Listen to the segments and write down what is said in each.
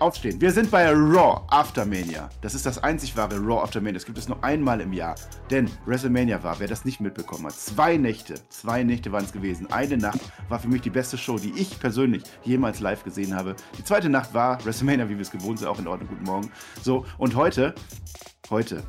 Aufstehen. Wir sind bei Raw Aftermania. Das ist das einzig wahre Raw Aftermania. Das gibt es nur einmal im Jahr. Denn WrestleMania war, wer das nicht mitbekommen hat, zwei Nächte. Zwei Nächte waren es gewesen. Eine Nacht war für mich die beste Show, die ich persönlich jemals live gesehen habe. Die zweite Nacht war WrestleMania, wie wir es gewohnt sind, auch in Ordnung. Guten Morgen. So, und heute, heute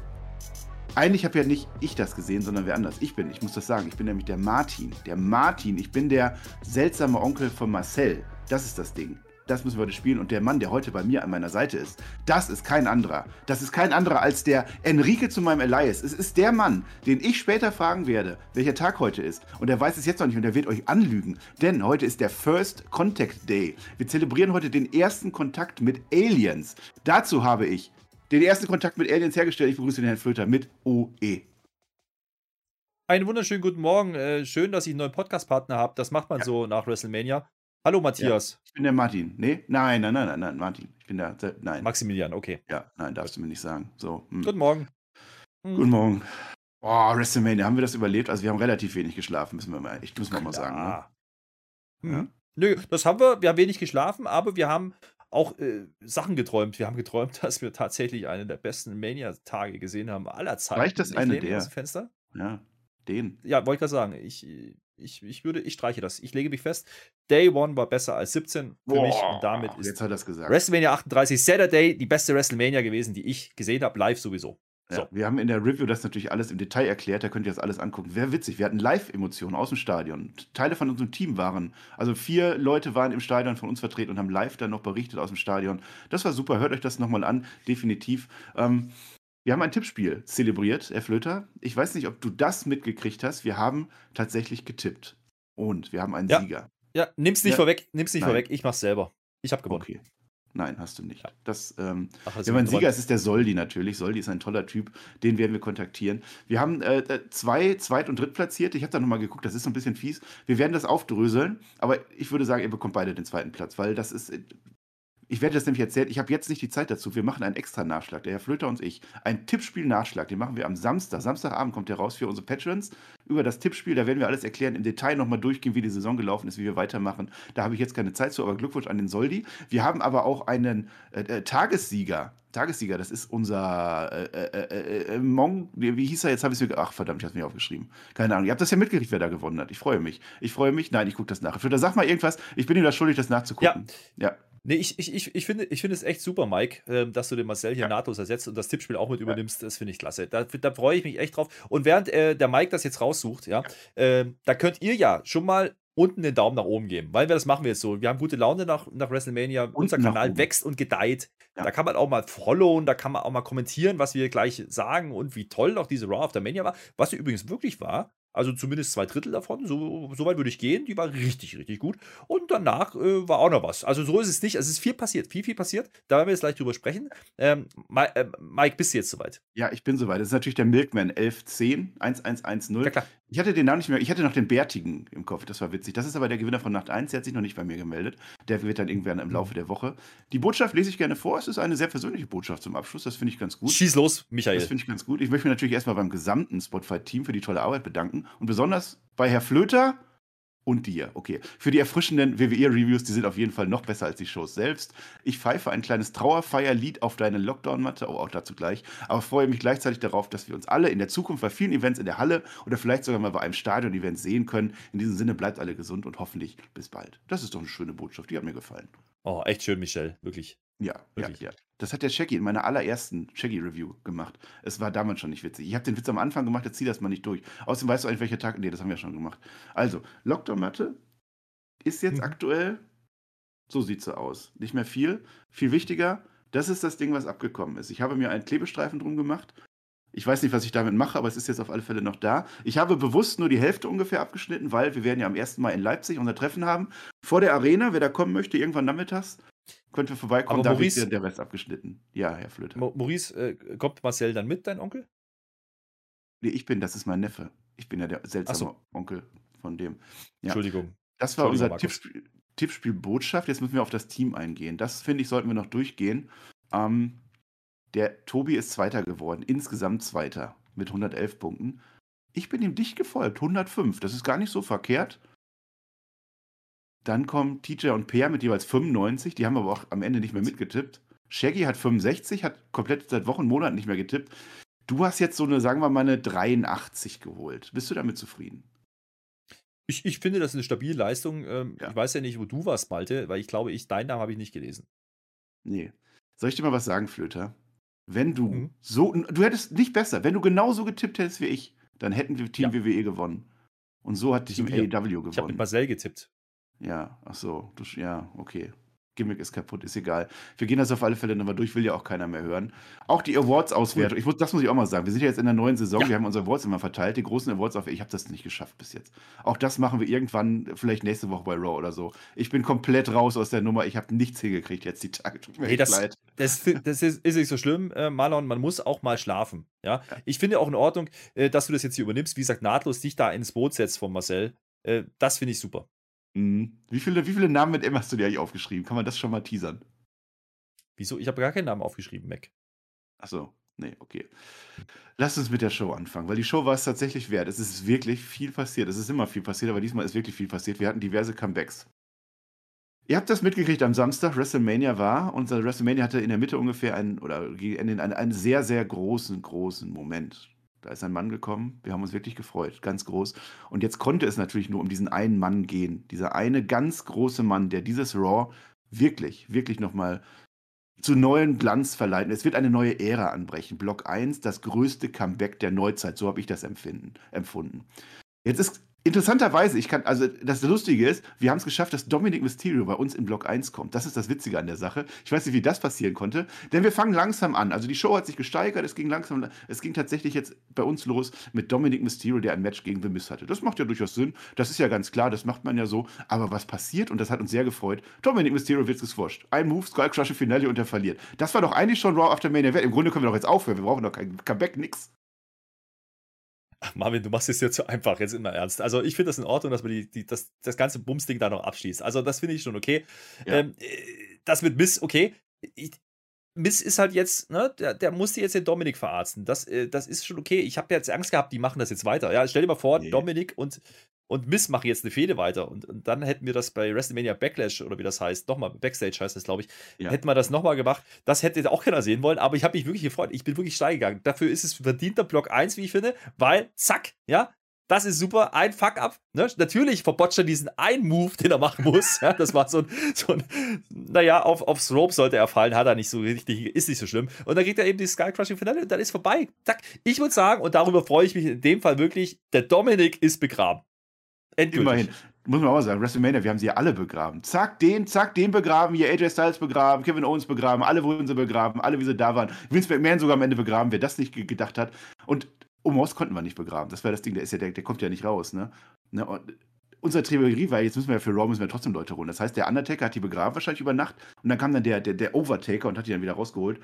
eigentlich habe ja nicht ich das gesehen, sondern wer anders. Ich bin, ich muss das sagen, ich bin nämlich der Martin. Der Martin, ich bin der seltsame Onkel von Marcel. Das ist das Ding das müssen wir heute spielen. Und der Mann, der heute bei mir an meiner Seite ist, das ist kein anderer. Das ist kein anderer als der Enrique zu meinem Elias. Es ist der Mann, den ich später fragen werde, welcher Tag heute ist. Und er weiß es jetzt noch nicht und er wird euch anlügen. Denn heute ist der First Contact Day. Wir zelebrieren heute den ersten Kontakt mit Aliens. Dazu habe ich den ersten Kontakt mit Aliens hergestellt. Ich begrüße den Herrn Flöter mit OE. Einen wunderschönen guten Morgen. Äh, schön, dass ich einen neuen Podcast-Partner habe. Das macht man ja. so nach WrestleMania. Hallo Matthias. Ja, ich bin der Martin. Nee? Nein, nein, nein, nein, nein, Martin. Ich bin der, der nein. Maximilian, okay. Ja, nein, darfst du mir nicht sagen. So. Hm. Guten Morgen. Hm. Guten Morgen. Boah, WrestleMania, haben wir das überlebt? Also wir haben relativ wenig geschlafen, müssen wir mal, ich muss mal, mal sagen. Ne? Hm. Ja? Nö, das haben wir, wir haben wenig geschlafen, aber wir haben auch äh, Sachen geträumt. Wir haben geträumt, dass wir tatsächlich einen der besten Mania-Tage gesehen haben aller Zeiten. Reicht das eine der? Fenster? Ja, den. Ja, wollte ich gerade sagen. Ich, ich, ich würde, ich streiche das. Ich lege mich fest. Day One war besser als 17 für Boah, mich und damit ist jetzt hat das gesagt. WrestleMania 38 Saturday die beste WrestleMania gewesen, die ich gesehen habe, live sowieso. Ja, wir haben in der Review das natürlich alles im Detail erklärt, da könnt ihr das alles angucken. Wäre witzig, wir hatten Live-Emotionen aus dem Stadion. Teile von unserem Team waren, also vier Leute waren im Stadion von uns vertreten und haben live dann noch berichtet aus dem Stadion. Das war super, hört euch das nochmal an, definitiv. Ähm, wir haben ein Tippspiel zelebriert, Herr Flöter. Ich weiß nicht, ob du das mitgekriegt hast. Wir haben tatsächlich getippt. Und wir haben einen ja. Sieger. Ja, nimm's nicht ja. vorweg, nimm's nicht Nein. vorweg. Ich mach's selber. Ich habe gewonnen. Okay. Nein, hast du nicht. Ja. Das, ähm, Ach, wir haben einen Sieger, es ist der Soldi natürlich. Soldi ist ein toller Typ, den werden wir kontaktieren. Wir haben äh, äh zwei Zweit- und Drittplatzierte. Ich habe da nochmal geguckt, das ist so ein bisschen fies. Wir werden das aufdröseln, aber ich würde sagen, ihr bekommt beide den zweiten Platz, weil das ist, ich werde das nämlich erzählen, ich habe jetzt nicht die Zeit dazu. Wir machen einen extra Nachschlag, der Herr Flöter und ich. Ein Tippspiel-Nachschlag, den machen wir am Samstag. Samstagabend kommt der raus für unsere Patrons. Über das Tippspiel, da werden wir alles erklären, im Detail nochmal durchgehen, wie die Saison gelaufen ist, wie wir weitermachen. Da habe ich jetzt keine Zeit zu, aber Glückwunsch an den Soldi. Wir haben aber auch einen äh, äh, Tagessieger. Tagessieger, das ist unser äh, äh, äh, äh Mong, wie hieß er jetzt? Habe ich mir, ach verdammt, ich habe es mir aufgeschrieben. Keine Ahnung. Ihr habt das ja mitgekriegt, wer da gewonnen hat. Ich freue mich. Ich freue mich. Nein, ich gucke das nach. Flöter, sag mal irgendwas. Ich bin ihm da schuldig, das nachzugucken. Ja. ja. Nee, ich, ich, ich, ich, finde, ich finde es echt super, Mike, ähm, dass du den Marcel hier ja. nahtlos ersetzt und das Tippspiel auch mit übernimmst. Das finde ich klasse. Da, da freue ich mich echt drauf. Und während äh, der Mike das jetzt raussucht, ja, äh, da könnt ihr ja schon mal unten den Daumen nach oben geben, weil wir das machen wir jetzt so. Wir haben gute Laune nach, nach WrestleMania. Unten Unser Kanal wächst und gedeiht. Ja. Da kann man auch mal followen, da kann man auch mal kommentieren, was wir gleich sagen und wie toll auch diese Raw After Mania war. Was übrigens wirklich war, also zumindest zwei Drittel davon, so, so weit würde ich gehen. Die war richtig, richtig gut. Und danach äh, war auch noch was. Also so ist es nicht. Es ist viel passiert, viel, viel passiert. Da werden wir jetzt gleich drüber sprechen. Ähm, äh, Mike, bist du jetzt soweit? Ja, ich bin soweit. Das ist natürlich der Milkman 1110 1110. Ja, klar. Ich hatte den Namen nicht mehr, ich hatte noch den Bärtigen im Kopf, das war witzig. Das ist aber der Gewinner von Nacht 1, der hat sich noch nicht bei mir gemeldet. Der wird dann irgendwann im Laufe der Woche. Die Botschaft lese ich gerne vor, es ist eine sehr persönliche Botschaft zum Abschluss, das finde ich ganz gut. Schieß los, Michael. Das finde ich ganz gut. Ich möchte mich natürlich erstmal beim gesamten Spotify-Team für die tolle Arbeit bedanken und besonders bei Herr Flöter, und dir. Okay. Für die erfrischenden WWE-Reviews, die sind auf jeden Fall noch besser als die Shows selbst. Ich pfeife ein kleines Trauerfeierlied auf deine Lockdown-Matte, oh, auch dazu gleich, aber freue mich gleichzeitig darauf, dass wir uns alle in der Zukunft bei vielen Events in der Halle oder vielleicht sogar mal bei einem Stadion-Event sehen können. In diesem Sinne bleibt alle gesund und hoffentlich bis bald. Das ist doch eine schöne Botschaft, die hat mir gefallen. Oh, echt schön, Michelle, wirklich. Ja, wirklich. ja, ja. Das hat der Shaggy in meiner allerersten Shaggy-Review gemacht. Es war damals schon nicht witzig. Ich habe den Witz am Anfang gemacht, jetzt zieh das mal nicht durch. Außerdem weißt du eigentlich, welcher Tag. Nee, das haben wir schon gemacht. Also, Lockdown-Matte ist jetzt mhm. aktuell, so sieht sie aus. Nicht mehr viel. Viel wichtiger, das ist das Ding, was abgekommen ist. Ich habe mir einen Klebestreifen drum gemacht. Ich weiß nicht, was ich damit mache, aber es ist jetzt auf alle Fälle noch da. Ich habe bewusst nur die Hälfte ungefähr abgeschnitten, weil wir werden ja am 1. Mai in Leipzig unser Treffen haben. Vor der Arena, wer da kommen möchte, irgendwann nachmittags, könnte vorbeikommen, aber da Maurice, wird der Rest abgeschnitten. Ja, Herr Flöter. Maurice, äh, kommt Marcel dann mit, dein Onkel? Nee, ich bin, das ist mein Neffe. Ich bin ja der seltsame so. Onkel von dem. Ja. Entschuldigung. Das war unser Tippspiel, Tippspiel, Botschaft. Jetzt müssen wir auf das Team eingehen. Das, finde ich, sollten wir noch durchgehen. Ähm, der Tobi ist Zweiter geworden, insgesamt Zweiter mit 111 Punkten. Ich bin ihm dicht gefolgt, 105. Das ist gar nicht so verkehrt. Dann kommen TJ und Peer mit jeweils 95. Die haben aber auch am Ende nicht mehr mitgetippt. Shaggy hat 65, hat komplett seit Wochen, Monaten nicht mehr getippt. Du hast jetzt so eine, sagen wir mal, eine 83 geholt. Bist du damit zufrieden? Ich, ich finde, das ist eine stabile Leistung. Ähm, ja. Ich weiß ja nicht, wo du warst, Malte, weil ich glaube, ich, deinen Namen habe ich nicht gelesen. Nee. Soll ich dir mal was sagen, Flöter? Wenn du mhm. so, du hättest nicht besser, wenn du genauso getippt hättest wie ich, dann hätten wir Team ja. WWE gewonnen. Und so hat Team AEW gewonnen. Ich habe mit Marcel getippt. Ja, ach so, du, ja, okay. Gimmick ist kaputt, ist egal. Wir gehen das auf alle Fälle nochmal durch, will ja auch keiner mehr hören. Auch die Awards-Auswertung, ich muss, das muss ich auch mal sagen. Wir sind ja jetzt in der neuen Saison, ja. wir haben unsere Awards immer verteilt, die großen Awards auf, ich habe das nicht geschafft bis jetzt. Auch das machen wir irgendwann, vielleicht nächste Woche bei Raw oder so. Ich bin komplett raus aus der Nummer, ich habe nichts hingekriegt jetzt die Tage. Tut mir hey, das, leid. Das, das ist, ist, nicht so schlimm, äh, Marlon, man muss auch mal schlafen. Ja? ja? Ich finde auch in Ordnung, äh, dass du das jetzt hier übernimmst, wie gesagt, nahtlos dich da ins Boot setzt von Marcel. Äh, das finde ich super. Mhm. Wie, viele, wie viele Namen mit M hast du dir eigentlich aufgeschrieben? Kann man das schon mal teasern? Wieso? Ich habe gar keinen Namen aufgeschrieben, Mac. Achso, nee, okay. Lass uns mit der Show anfangen, weil die Show war es tatsächlich wert. Es ist wirklich viel passiert. Es ist immer viel passiert, aber diesmal ist wirklich viel passiert. Wir hatten diverse Comebacks. Ihr habt das mitgekriegt am Samstag, WrestleMania war. Unser WrestleMania hatte in der Mitte ungefähr einen, oder einen, einen sehr, sehr großen, großen Moment. Da ist ein Mann gekommen. Wir haben uns wirklich gefreut. Ganz groß. Und jetzt konnte es natürlich nur um diesen einen Mann gehen. Dieser eine ganz große Mann, der dieses Raw wirklich, wirklich nochmal zu neuen Glanz verleiht. Es wird eine neue Ära anbrechen. Block 1, das größte Comeback der Neuzeit. So habe ich das empfinden, empfunden. Jetzt ist Interessanterweise, ich kann, also das Lustige ist, wir haben es geschafft, dass Dominic Mysterio bei uns in Block 1 kommt. Das ist das Witzige an der Sache. Ich weiß nicht, wie das passieren konnte, denn wir fangen langsam an. Also die Show hat sich gesteigert, es ging langsam, es ging tatsächlich jetzt bei uns los mit Dominic Mysterio, der ein Match gegen The Miz hatte. Das macht ja durchaus Sinn, das ist ja ganz klar, das macht man ja so. Aber was passiert, und das hat uns sehr gefreut, Dominic Mysterio wird gesquasht. Ein Move, Skull Crusher Finale und er verliert. Das war doch eigentlich schon Raw After Mania Im Grunde können wir doch jetzt aufhören, wir brauchen doch kein Comeback, nix. Ach, Marvin, du machst es ja zu einfach, jetzt immer ernst. Also ich finde das in Ordnung, dass man die, die, das, das ganze Bumsding da noch abschließt. Also das finde ich schon okay. Ja. Ähm, äh, das mit Miss, okay. Ich, Miss ist halt jetzt, ne, der, der musste jetzt den Dominik verarzten. Das, äh, das ist schon okay. Ich habe jetzt Angst gehabt, die machen das jetzt weiter. Ja, stell dir mal vor, nee. Dominik und und Miss machen jetzt eine Fehde weiter. Und, und, dann hätten wir das bei WrestleMania Backlash oder wie das heißt, nochmal, Backstage heißt das, glaube ich, ja. hätten wir das nochmal gemacht. Das hätte auch keiner sehen wollen, aber ich habe mich wirklich gefreut. Ich bin wirklich steil gegangen. Dafür ist es verdienter Block 1, wie ich finde, weil, zack, ja, das ist super, ein Fuck-up. Ne? Natürlich verbotscht er diesen einen Move, den er machen muss. Ja, das war so ein, so ein, naja, auf, aufs Rope sollte er fallen, hat er nicht so richtig, ist nicht so schlimm. Und dann kriegt er eben die Sky Crushing Finale und dann ist vorbei. Zack. Ich würde sagen, und darüber freue ich mich in dem Fall wirklich, der Dominik ist begraben. Endgültig. Immerhin. Muss man auch sagen, WrestleMania, wir haben sie ja alle begraben. Zack, den, zack, den begraben, hier AJ Styles begraben, Kevin Owens begraben, alle wurden sie begraben, alle wie sie da waren. Vince McMahon sogar am Ende begraben, wer das nicht gedacht hat. Und Omos konnten wir nicht begraben. Das war das Ding, der ist ja, der, der kommt ja nicht raus, ne? ne? Und unsere Theorie war, jetzt müssen wir ja für Raw müssen wir trotzdem Leute holen. Das heißt, der Undertaker hat die begraben wahrscheinlich über Nacht und dann kam dann der, der, der Overtaker und hat die dann wieder rausgeholt.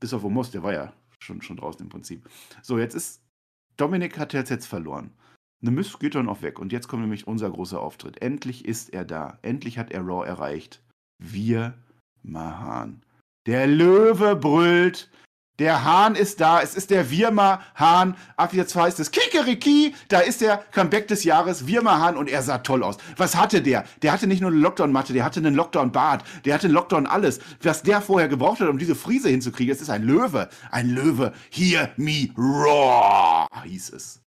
Bis auf Omos, der war ja schon, schon draußen im Prinzip. So, jetzt ist Dominik hat jetzt, jetzt verloren. The Miss geht dann auch weg. Und jetzt kommt nämlich unser großer Auftritt. Endlich ist er da. Endlich hat er Raw erreicht. Wir Mahan. Der Löwe brüllt. Der Hahn ist da. Es ist der Wirma-Hahn. Ab jetzt heißt es Kikeriki. Da ist der Comeback des Jahres. Wirma-Hahn. Und er sah toll aus. Was hatte der? Der hatte nicht nur eine Lockdown-Matte. Der hatte einen Lockdown-Bart. Der hatte einen Lockdown alles. Was der vorher gebraucht hat, um diese Friese hinzukriegen. Es ist ein Löwe. Ein Löwe. Hear me raw, hieß es.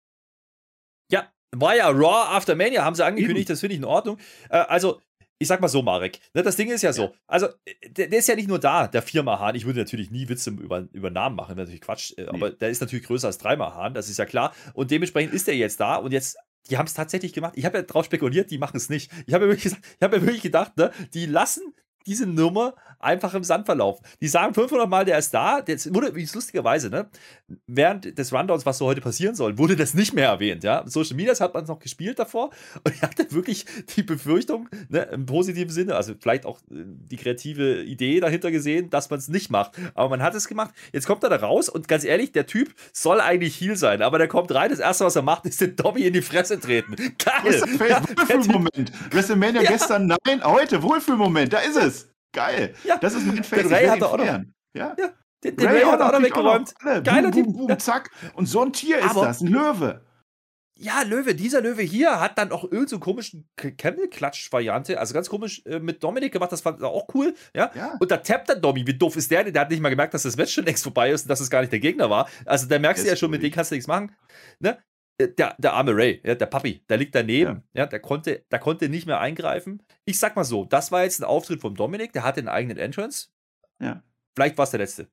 War ja Raw After Mania, haben sie angekündigt, das finde ich in Ordnung. Äh, also, ich sag mal so, Marek, ne, das Ding ist ja so, also der, der, ist ja nicht nur da, der Firma Hahn. Ich würde natürlich nie Witze über, über Namen machen, natürlich Quatsch, äh, nee. aber der ist natürlich größer als dreimal Hahn, das ist ja klar. Und dementsprechend ist er jetzt da und jetzt, die haben es tatsächlich gemacht. Ich habe ja drauf spekuliert, die machen es nicht. Ich habe ja wirklich, hab ja wirklich gedacht, ne, die lassen diese Nummer einfach im Sand verlaufen. Die sagen 500 Mal, der ist da. Das wurde, wie es lustigerweise, ne? Während des Rundowns, was so heute passieren soll, wurde das nicht mehr erwähnt, ja? Social Media hat man noch gespielt davor und ich hatte wirklich die Befürchtung, ne, im positiven Sinne, also vielleicht auch äh, die kreative Idee dahinter gesehen, dass man es nicht macht. Aber man hat es gemacht. Jetzt kommt er da raus und ganz ehrlich, der Typ soll eigentlich Heal sein, aber der kommt rein. Das erste, was er macht, ist den Dobby in die Fresse treten. Geil! Wohlfühlmoment. WrestleMania ja. gestern, nein, heute, Wohlfühlmoment, da ist es. Geil. Ja. Das ist mein. Den Ray hat er auch noch. Ja. ja. Den, den Ray, Ray hat er auch noch weggeräumt. Geiler Typ. Boom, boom, zack. Und so ein Tier ist aber, das, ein Löwe. Ja, Löwe, dieser Löwe hier hat dann auch irgendeine so komischen Camel-Klatsch-Variante, also ganz komisch äh, mit Dominik gemacht, das fand er auch cool, ja? ja. Und da tappt dann Domi, wie doof ist der Der hat nicht mal gemerkt, dass das Match schon längst vorbei ist und dass es gar nicht der Gegner war. Also da merkst du ja schon, mit dem kannst du nichts machen. Ne? Äh, der, der arme Ray, ja, der Papi, der liegt daneben, ja. ja, der, konnte, der konnte nicht mehr eingreifen. Ich sag mal so, das war jetzt ein Auftritt von Dominik, der hatte einen eigenen Entrance. Ja. Vielleicht war es der letzte.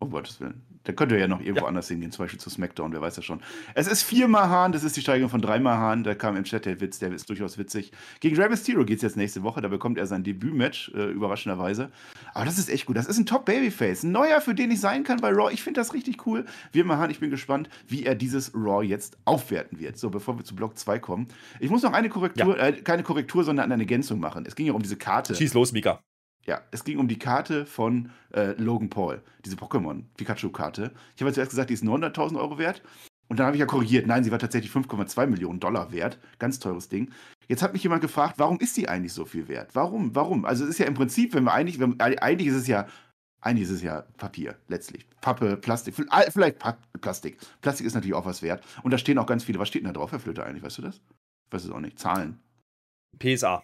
Um Gottes Willen. Der könnte ja noch irgendwo ja. anders hingehen, zum Beispiel zu SmackDown, wer weiß ja schon. Es ist viermal Hahn, das ist die Steigerung von dreimal Hahn. Da kam im Chat der Witz, der ist durchaus witzig. Gegen Rey Mysterio geht es jetzt nächste Woche, da bekommt er sein Debütmatch, äh, überraschenderweise. Aber das ist echt gut. Das ist ein Top-Babyface. Ein neuer, für den ich sein kann bei Raw. Ich finde das richtig cool. Wir Hahn, ich bin gespannt, wie er dieses Raw jetzt aufwerten wird. So, bevor wir zu Block 2 kommen. Ich muss noch eine Korrektur, ja. äh, keine Korrektur, sondern eine Ergänzung machen. Es ging ja um diese Karte. Schieß los, Mika. Ja, es ging um die Karte von äh, Logan Paul, diese Pokémon-Pikachu-Karte. Ich habe zuerst gesagt, die ist 900.000 Euro wert. Und dann habe ich ja korrigiert, nein, sie war tatsächlich 5,2 Millionen Dollar wert. Ganz teures Ding. Jetzt hat mich jemand gefragt, warum ist die eigentlich so viel wert? Warum? Warum? Also es ist ja im Prinzip, wenn wir eigentlich, wenn, eigentlich ist es ja, eigentlich ist es ja Papier, letztlich. Pappe, Plastik, vielleicht Plastik. Plastik ist natürlich auch was wert. Und da stehen auch ganz viele, was steht denn da drauf, Herr Flöter eigentlich, weißt du das? Ich weiß es auch nicht. Zahlen. PSA.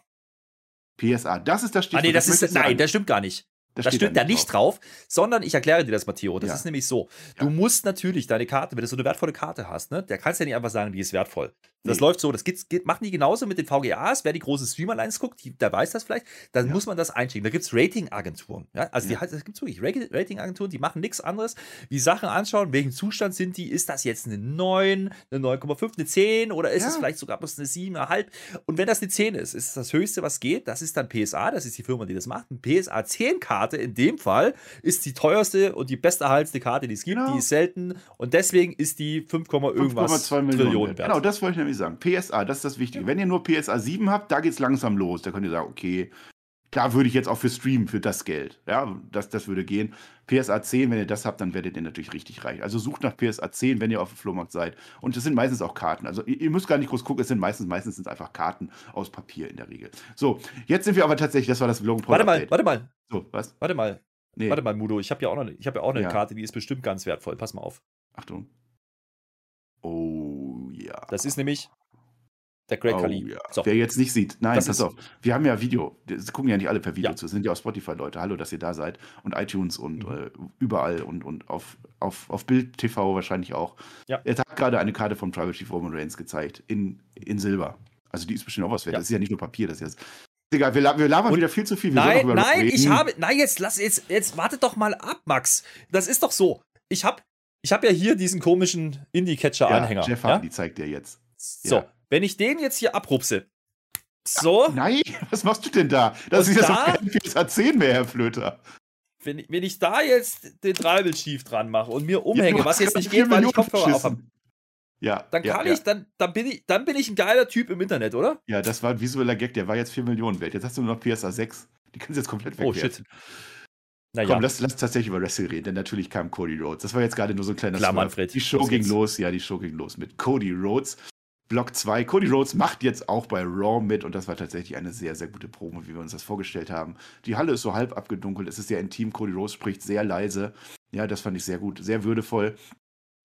PSA, das ist das Stichwort. Ah, nee, das, das ist, nein, das stimmt gar nicht. Das, das steht da nicht drauf. drauf, sondern ich erkläre dir das, Matteo. Das ja. ist nämlich so. Du ja. musst natürlich deine Karte, wenn du so eine wertvolle Karte hast, ne, der kannst ja nicht einfach sagen, die ist wertvoll. Das nee. läuft so, das geht, geht, machen die genauso mit den VGAs. Wer die große Streamer-Lines guckt, die, der weiß das vielleicht, dann ja. muss man das einschicken. Da gibt es Rating-Agenturen. Ja? Also ja. es gibt wirklich Rating-Agenturen, die machen nichts anderes, wie Sachen anschauen, welchen Zustand sind die, ist das jetzt eine 9, eine 9,5, eine 10 oder ist es vielleicht sogar bloß eine 7,5? Und wenn das eine 10 ist, ist das Höchste, was geht, das ist dann PSA, das ist die Firma, die das macht. Eine PSA 10-Karte in dem Fall ist die teuerste und die besterhaltendste Karte, die es gibt. Genau. Die ist selten und deswegen ist die 5, irgendwas 5,2 Millionen wert. Genau, das wollte ich nämlich sagen. PSA, das ist das Wichtige. Ja. Wenn ihr nur PSA 7 habt, da geht es langsam los. Da könnt ihr sagen, okay, da würde ich jetzt auch für streamen für das Geld. Ja, das, das würde gehen. PSA 10, wenn ihr das habt, dann werdet ihr natürlich richtig reich. Also sucht nach PSA 10, wenn ihr auf dem Flohmarkt seid. Und das sind meistens auch Karten. Also ihr, ihr müsst gar nicht groß gucken, es sind meistens, meistens sind einfach Karten aus Papier in der Regel. So, jetzt sind wir aber tatsächlich, das war das Paul Warte mal, warte mal. So, was? Warte mal. Nee. Warte mal, Mudo, ich habe ja auch noch, ich hab ja auch eine ja. Karte, die ist bestimmt ganz wertvoll. Pass mal auf. Achtung. Oh ja. Das ist nämlich der Great oh, Khali. Ja. So. Wer jetzt nicht sieht, nein, das pass auf. Wir haben ja Video. Das gucken ja nicht alle per Video ja. zu. Das sind ja auch Spotify-Leute. Hallo, dass ihr da seid. Und iTunes und mhm. äh, überall und, und auf, auf, auf Bild TV wahrscheinlich auch. Ja. Er hat gerade eine Karte vom Tribal Chief Roman Reigns gezeigt. In, in Silber. Also die ist bestimmt auch was wert. Ja. Das ist ja nicht nur Papier, das ist jetzt. Egal, wir, wir labern wieder viel zu viel. Wir nein, nein, ich habe. Nein, jetzt lass jetzt, jetzt wartet doch mal ab, Max. Das ist doch so. Ich habe ich hab ja hier diesen komischen Indie-Catcher-Anhänger. Ja, Jeff Hardy zeigt dir jetzt. So, wenn ich den jetzt hier abrupse. So. Nein, was machst du denn da? Das ist jetzt da, kein PSA 10 mehr, Herr Flöter. Wenn, wenn ich da jetzt den Tribal Chief dran mache und mir umhänge, ja, was jetzt nicht geht, weil ich Kopfhörer auf habe. Ja. Dann kann ja, ich, dann, dann, bin ich, dann bin ich ein geiler Typ im Internet, oder? Ja, das war ein visueller Gag, der war jetzt 4 Millionen wert. Jetzt hast du nur noch PSA 6. Die kannst du jetzt komplett weg. Oh shit. Naja. Komm, lass, lass tatsächlich über Wrestling reden, denn natürlich kam Cody Rhodes. Das war jetzt gerade nur so ein kleiner Klar, Manfred. Die Show ging los, ja, die Show ging los mit Cody Rhodes. Block 2. Cody Rhodes macht jetzt auch bei Raw mit und das war tatsächlich eine sehr, sehr gute Promo, wie wir uns das vorgestellt haben. Die Halle ist so halb abgedunkelt, es ist sehr intim. Cody Rhodes spricht sehr leise. Ja, das fand ich sehr gut, sehr würdevoll.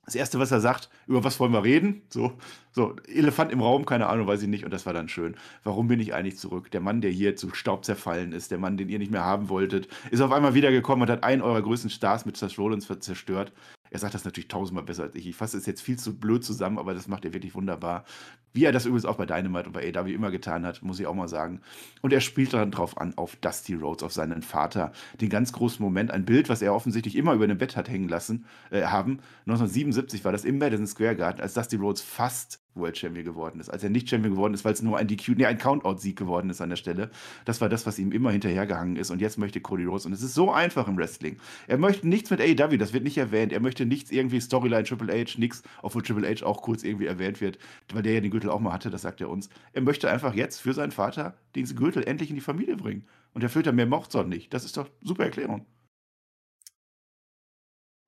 Das erste, was er sagt, über was wollen wir reden? So, so, Elefant im Raum, keine Ahnung, weiß ich nicht. Und das war dann schön. Warum bin ich eigentlich zurück? Der Mann, der hier zu Staub zerfallen ist, der Mann, den ihr nicht mehr haben wolltet, ist auf einmal wiedergekommen und hat einen eurer größten Stars mit Seth Rollins zerstört. Er sagt das natürlich tausendmal besser als ich. Ich fasse es jetzt viel zu blöd zusammen, aber das macht er wirklich wunderbar. Wie er das übrigens auch bei Dynamite und bei AW immer getan hat, muss ich auch mal sagen. Und er spielt dann drauf an, auf Dusty Rhodes, auf seinen Vater. Den ganz großen Moment, ein Bild, was er offensichtlich immer über dem Bett hat hängen lassen, äh, haben. 1977 war das im Madison Square Garden, als Dusty Rhodes fast World Champion geworden ist. Als er nicht Champion geworden ist, weil es nur ein DQ, nee, ein Countout-Sieg geworden ist an der Stelle. Das war das, was ihm immer hinterhergehangen ist. Und jetzt möchte Cody Rhodes. Und es ist so einfach im Wrestling. Er möchte nichts mit AEW, das wird nicht erwähnt. Er möchte nichts irgendwie Storyline Triple H, nichts, obwohl Triple H auch kurz irgendwie erwähnt wird, weil der ja den Gürtel auch mal hatte, das sagt er uns. Er möchte einfach jetzt für seinen Vater den Gürtel endlich in die Familie bringen. Und der Filter mehr mocht es nicht. Das ist doch super Erklärung.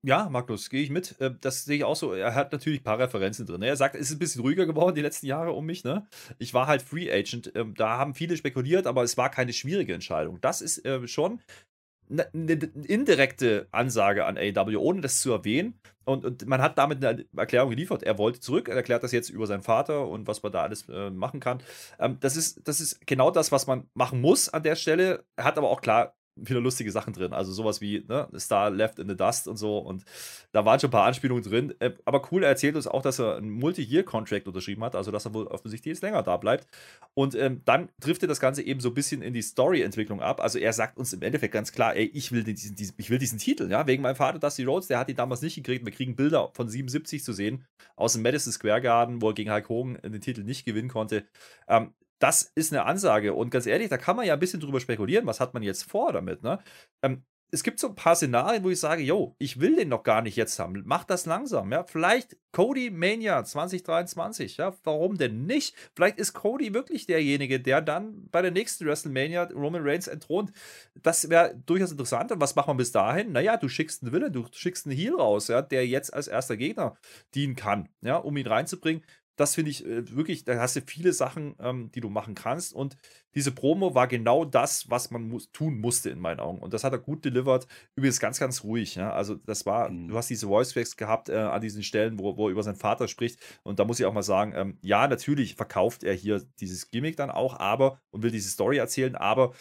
Ja, Magnus, gehe ich mit. Äh, das sehe ich auch so. Er hat natürlich ein paar Referenzen drin. Ne? Er sagt, es ist ein bisschen ruhiger geworden die letzten Jahre um mich. Ne? Ich war halt Free Agent. Ähm, da haben viele spekuliert, aber es war keine schwierige Entscheidung. Das ist äh, schon eine indirekte Ansage an AW, ohne das zu erwähnen. Und, und, man hat damit eine Erklärung geliefert. Er wollte zurück, er erklärt das jetzt über seinen Vater und was man da alles äh, machen kann. Ähm, das, ist, das ist genau das, was man machen muss an der Stelle. Er hat aber auch klar viele lustige Sachen drin. Also sowas wie ne, Star Left in the Dust und so. Und da waren schon ein paar Anspielungen drin. Äh, aber cool, er erzählt uns auch, dass er einen Multi-Year-Contract unterschrieben hat, also dass er wohl offensichtlich jetzt länger da bleibt. Und ähm, dann trifft er das Ganze eben so ein bisschen in die Story-Entwicklung ab. Also er sagt uns im Endeffekt ganz klar, ey, ich will diesen, diesen, ich will diesen Titel, ja, wegen meinem Vater Dusty Rhodes, der hat ihn damals nicht gekriegt. Wir kriegen Bilder von 77 zu sehen aus dem Madison Square Garden, wo er gegen Hulk Hogan den Titel nicht gewinnen konnte. Ähm, das ist eine Ansage. Und ganz ehrlich, da kann man ja ein bisschen drüber spekulieren, was hat man jetzt vor damit. Ne? Ähm, es gibt so ein paar Szenarien, wo ich sage, yo, ich will den noch gar nicht jetzt haben. Mach das langsam, ja. Vielleicht Cody Mania 2023, ja. Warum denn nicht? Vielleicht ist Cody wirklich derjenige, der dann bei der nächsten WrestleMania Roman Reigns entthront. Das wäre durchaus interessant. Und was macht man bis dahin? Naja, du schickst einen Willen, du schickst einen Heal raus, ja, der jetzt als erster Gegner dienen kann, ja, um ihn reinzubringen das finde ich äh, wirklich, da hast du viele Sachen, ähm, die du machen kannst. Und diese Promo war genau das, was man muss, tun musste in meinen Augen. Und das hat er gut delivered. Übrigens ganz, ganz ruhig. Ja? Also, das war, mhm. du hast diese Voice Facts gehabt äh, an diesen Stellen, wo, wo er über seinen Vater spricht. Und da muss ich auch mal sagen, ähm, ja, natürlich verkauft er hier dieses Gimmick dann auch, aber und will diese Story erzählen, aber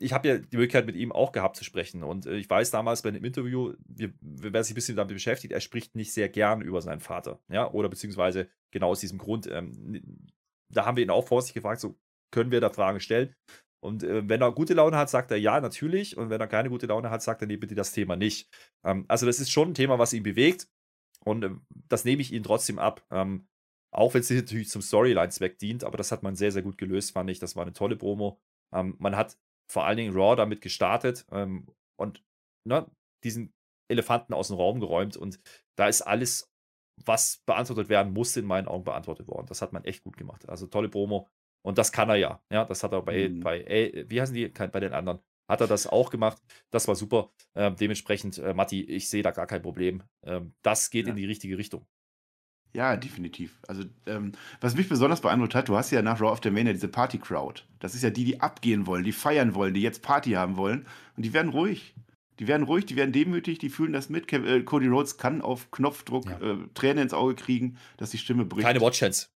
ich habe ja die Möglichkeit mit ihm auch gehabt zu sprechen. Und äh, ich weiß damals bei einem Interview, wer sich ein bisschen damit beschäftigt, er spricht nicht sehr gern über seinen Vater. Ja, oder beziehungsweise genau aus diesem Grund. Ähm, da haben wir ihn auch vorsichtig gefragt, so können wir da Fragen stellen. Und äh, wenn er gute Laune hat, sagt er ja, natürlich. Und wenn er keine gute Laune hat, sagt er, nee, bitte das Thema nicht. Ähm, also, das ist schon ein Thema, was ihn bewegt. Und ähm, das nehme ich ihm trotzdem ab. Ähm, auch wenn es natürlich zum Storyline-Zweck dient, aber das hat man sehr, sehr gut gelöst, fand ich. Das war eine tolle Promo. Ähm, man hat vor allen Dingen Raw damit gestartet ähm, und ne, diesen Elefanten aus dem Raum geräumt. Und da ist alles, was beantwortet werden musste, in meinen Augen beantwortet worden. Das hat man echt gut gemacht. Also tolle Promo. Und das kann er ja. Ja, das hat er bei, mhm. bei äh, wie heißen die, bei den anderen, hat er das auch gemacht. Das war super. Ähm, dementsprechend, äh, Matti, ich sehe da gar kein Problem. Ähm, das geht ja. in die richtige Richtung. Ja, definitiv. Also, ähm, was mich besonders beeindruckt hat, du hast ja nach Raw of the Mania diese Party-Crowd. Das ist ja die, die abgehen wollen, die feiern wollen, die jetzt Party haben wollen. Und die werden ruhig. Die werden ruhig, die werden demütig, die fühlen das mit. Äh, Cody Rhodes kann auf Knopfdruck ja. äh, Tränen ins Auge kriegen, dass die Stimme bricht. Keine Watchhands.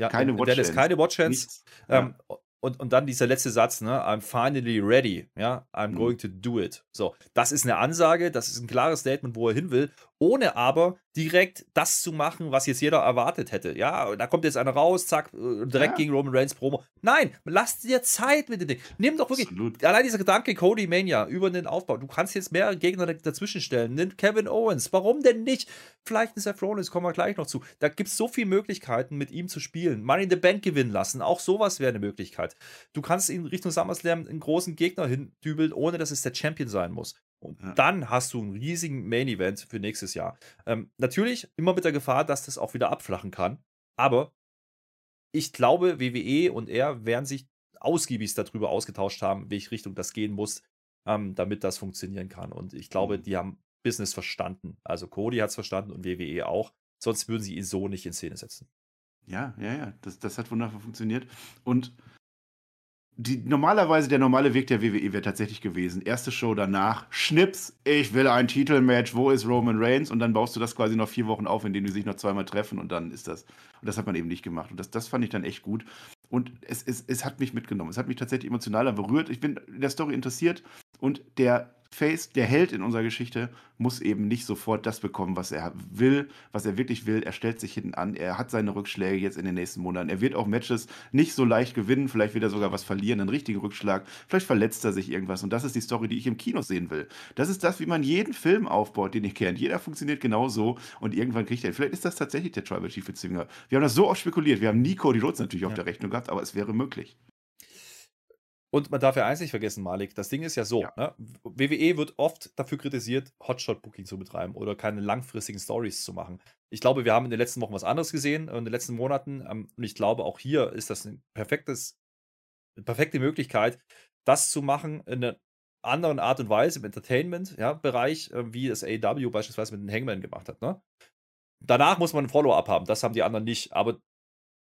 Ja, keine Watchhands. keine Watchhands. Ähm, ja. und, und dann dieser letzte Satz, ne? I'm finally ready. Ja, I'm mhm. going to do it. So, das ist eine Ansage, das ist ein klares Statement, wo er hin will ohne aber direkt das zu machen, was jetzt jeder erwartet hätte. Ja, da kommt jetzt einer raus, zack, äh, direkt ja. gegen Roman Reigns Promo. Nein, lass dir Zeit mit dem Ding. Nimm doch wirklich, Absolut. allein dieser Gedanke, Cody Mania, über den Aufbau. Du kannst jetzt mehrere Gegner dazwischen stellen. Nimm Kevin Owens, warum denn nicht? Vielleicht ein Seth Rollins, kommen wir gleich noch zu. Da gibt es so viele Möglichkeiten, mit ihm zu spielen. Money in the Bank gewinnen lassen, auch sowas wäre eine Möglichkeit. Du kannst ihn Richtung SummerSlam einen großen Gegner hindübeln, ohne dass es der Champion sein muss. Und ja. dann hast du einen riesigen Main Event für nächstes Jahr. Ähm, natürlich immer mit der Gefahr, dass das auch wieder abflachen kann. Aber ich glaube, WWE und er werden sich ausgiebig darüber ausgetauscht haben, welche Richtung das gehen muss, ähm, damit das funktionieren kann. Und ich glaube, mhm. die haben Business verstanden. Also Cody hat es verstanden und WWE auch. Sonst würden sie ihn so nicht in Szene setzen. Ja, ja, ja. Das, das hat wunderbar funktioniert. Und die, normalerweise der normale Weg der WWE wäre tatsächlich gewesen. Erste Show danach, Schnips, ich will ein Titelmatch, wo ist Roman Reigns? Und dann baust du das quasi noch vier Wochen auf, indem die sich noch zweimal treffen und dann ist das. Und das hat man eben nicht gemacht. Und das, das fand ich dann echt gut. Und es, es, es hat mich mitgenommen. Es hat mich tatsächlich emotionaler berührt. Ich bin in der Story interessiert und der Face, der Held in unserer Geschichte, muss eben nicht sofort das bekommen, was er will, was er wirklich will. Er stellt sich hinten an, er hat seine Rückschläge jetzt in den nächsten Monaten. Er wird auch Matches nicht so leicht gewinnen, vielleicht wird er sogar was verlieren, einen richtigen Rückschlag, vielleicht verletzt er sich irgendwas. Und das ist die Story, die ich im Kino sehen will. Das ist das, wie man jeden Film aufbaut, den ich kenne. Jeder funktioniert genauso und irgendwann kriegt er. Vielleicht ist das tatsächlich der Tribal Chief Zwinger. Wir haben das so oft spekuliert. Wir haben nie Cody Rhodes natürlich ja. auf der Rechnung gehabt, aber es wäre möglich. Und man darf ja eins nicht vergessen, Malik, das Ding ist ja so, ja. Ne? WWE wird oft dafür kritisiert, Hotshot-Booking zu betreiben oder keine langfristigen Stories zu machen. Ich glaube, wir haben in den letzten Wochen was anderes gesehen, in den letzten Monaten. Ähm, und ich glaube, auch hier ist das ein perfektes, eine perfekte Möglichkeit, das zu machen in einer anderen Art und Weise im Entertainment-Bereich, ja, äh, wie es AEW beispielsweise mit den Hangman gemacht hat. Ne? Danach muss man ein Follow-up haben, das haben die anderen nicht. Aber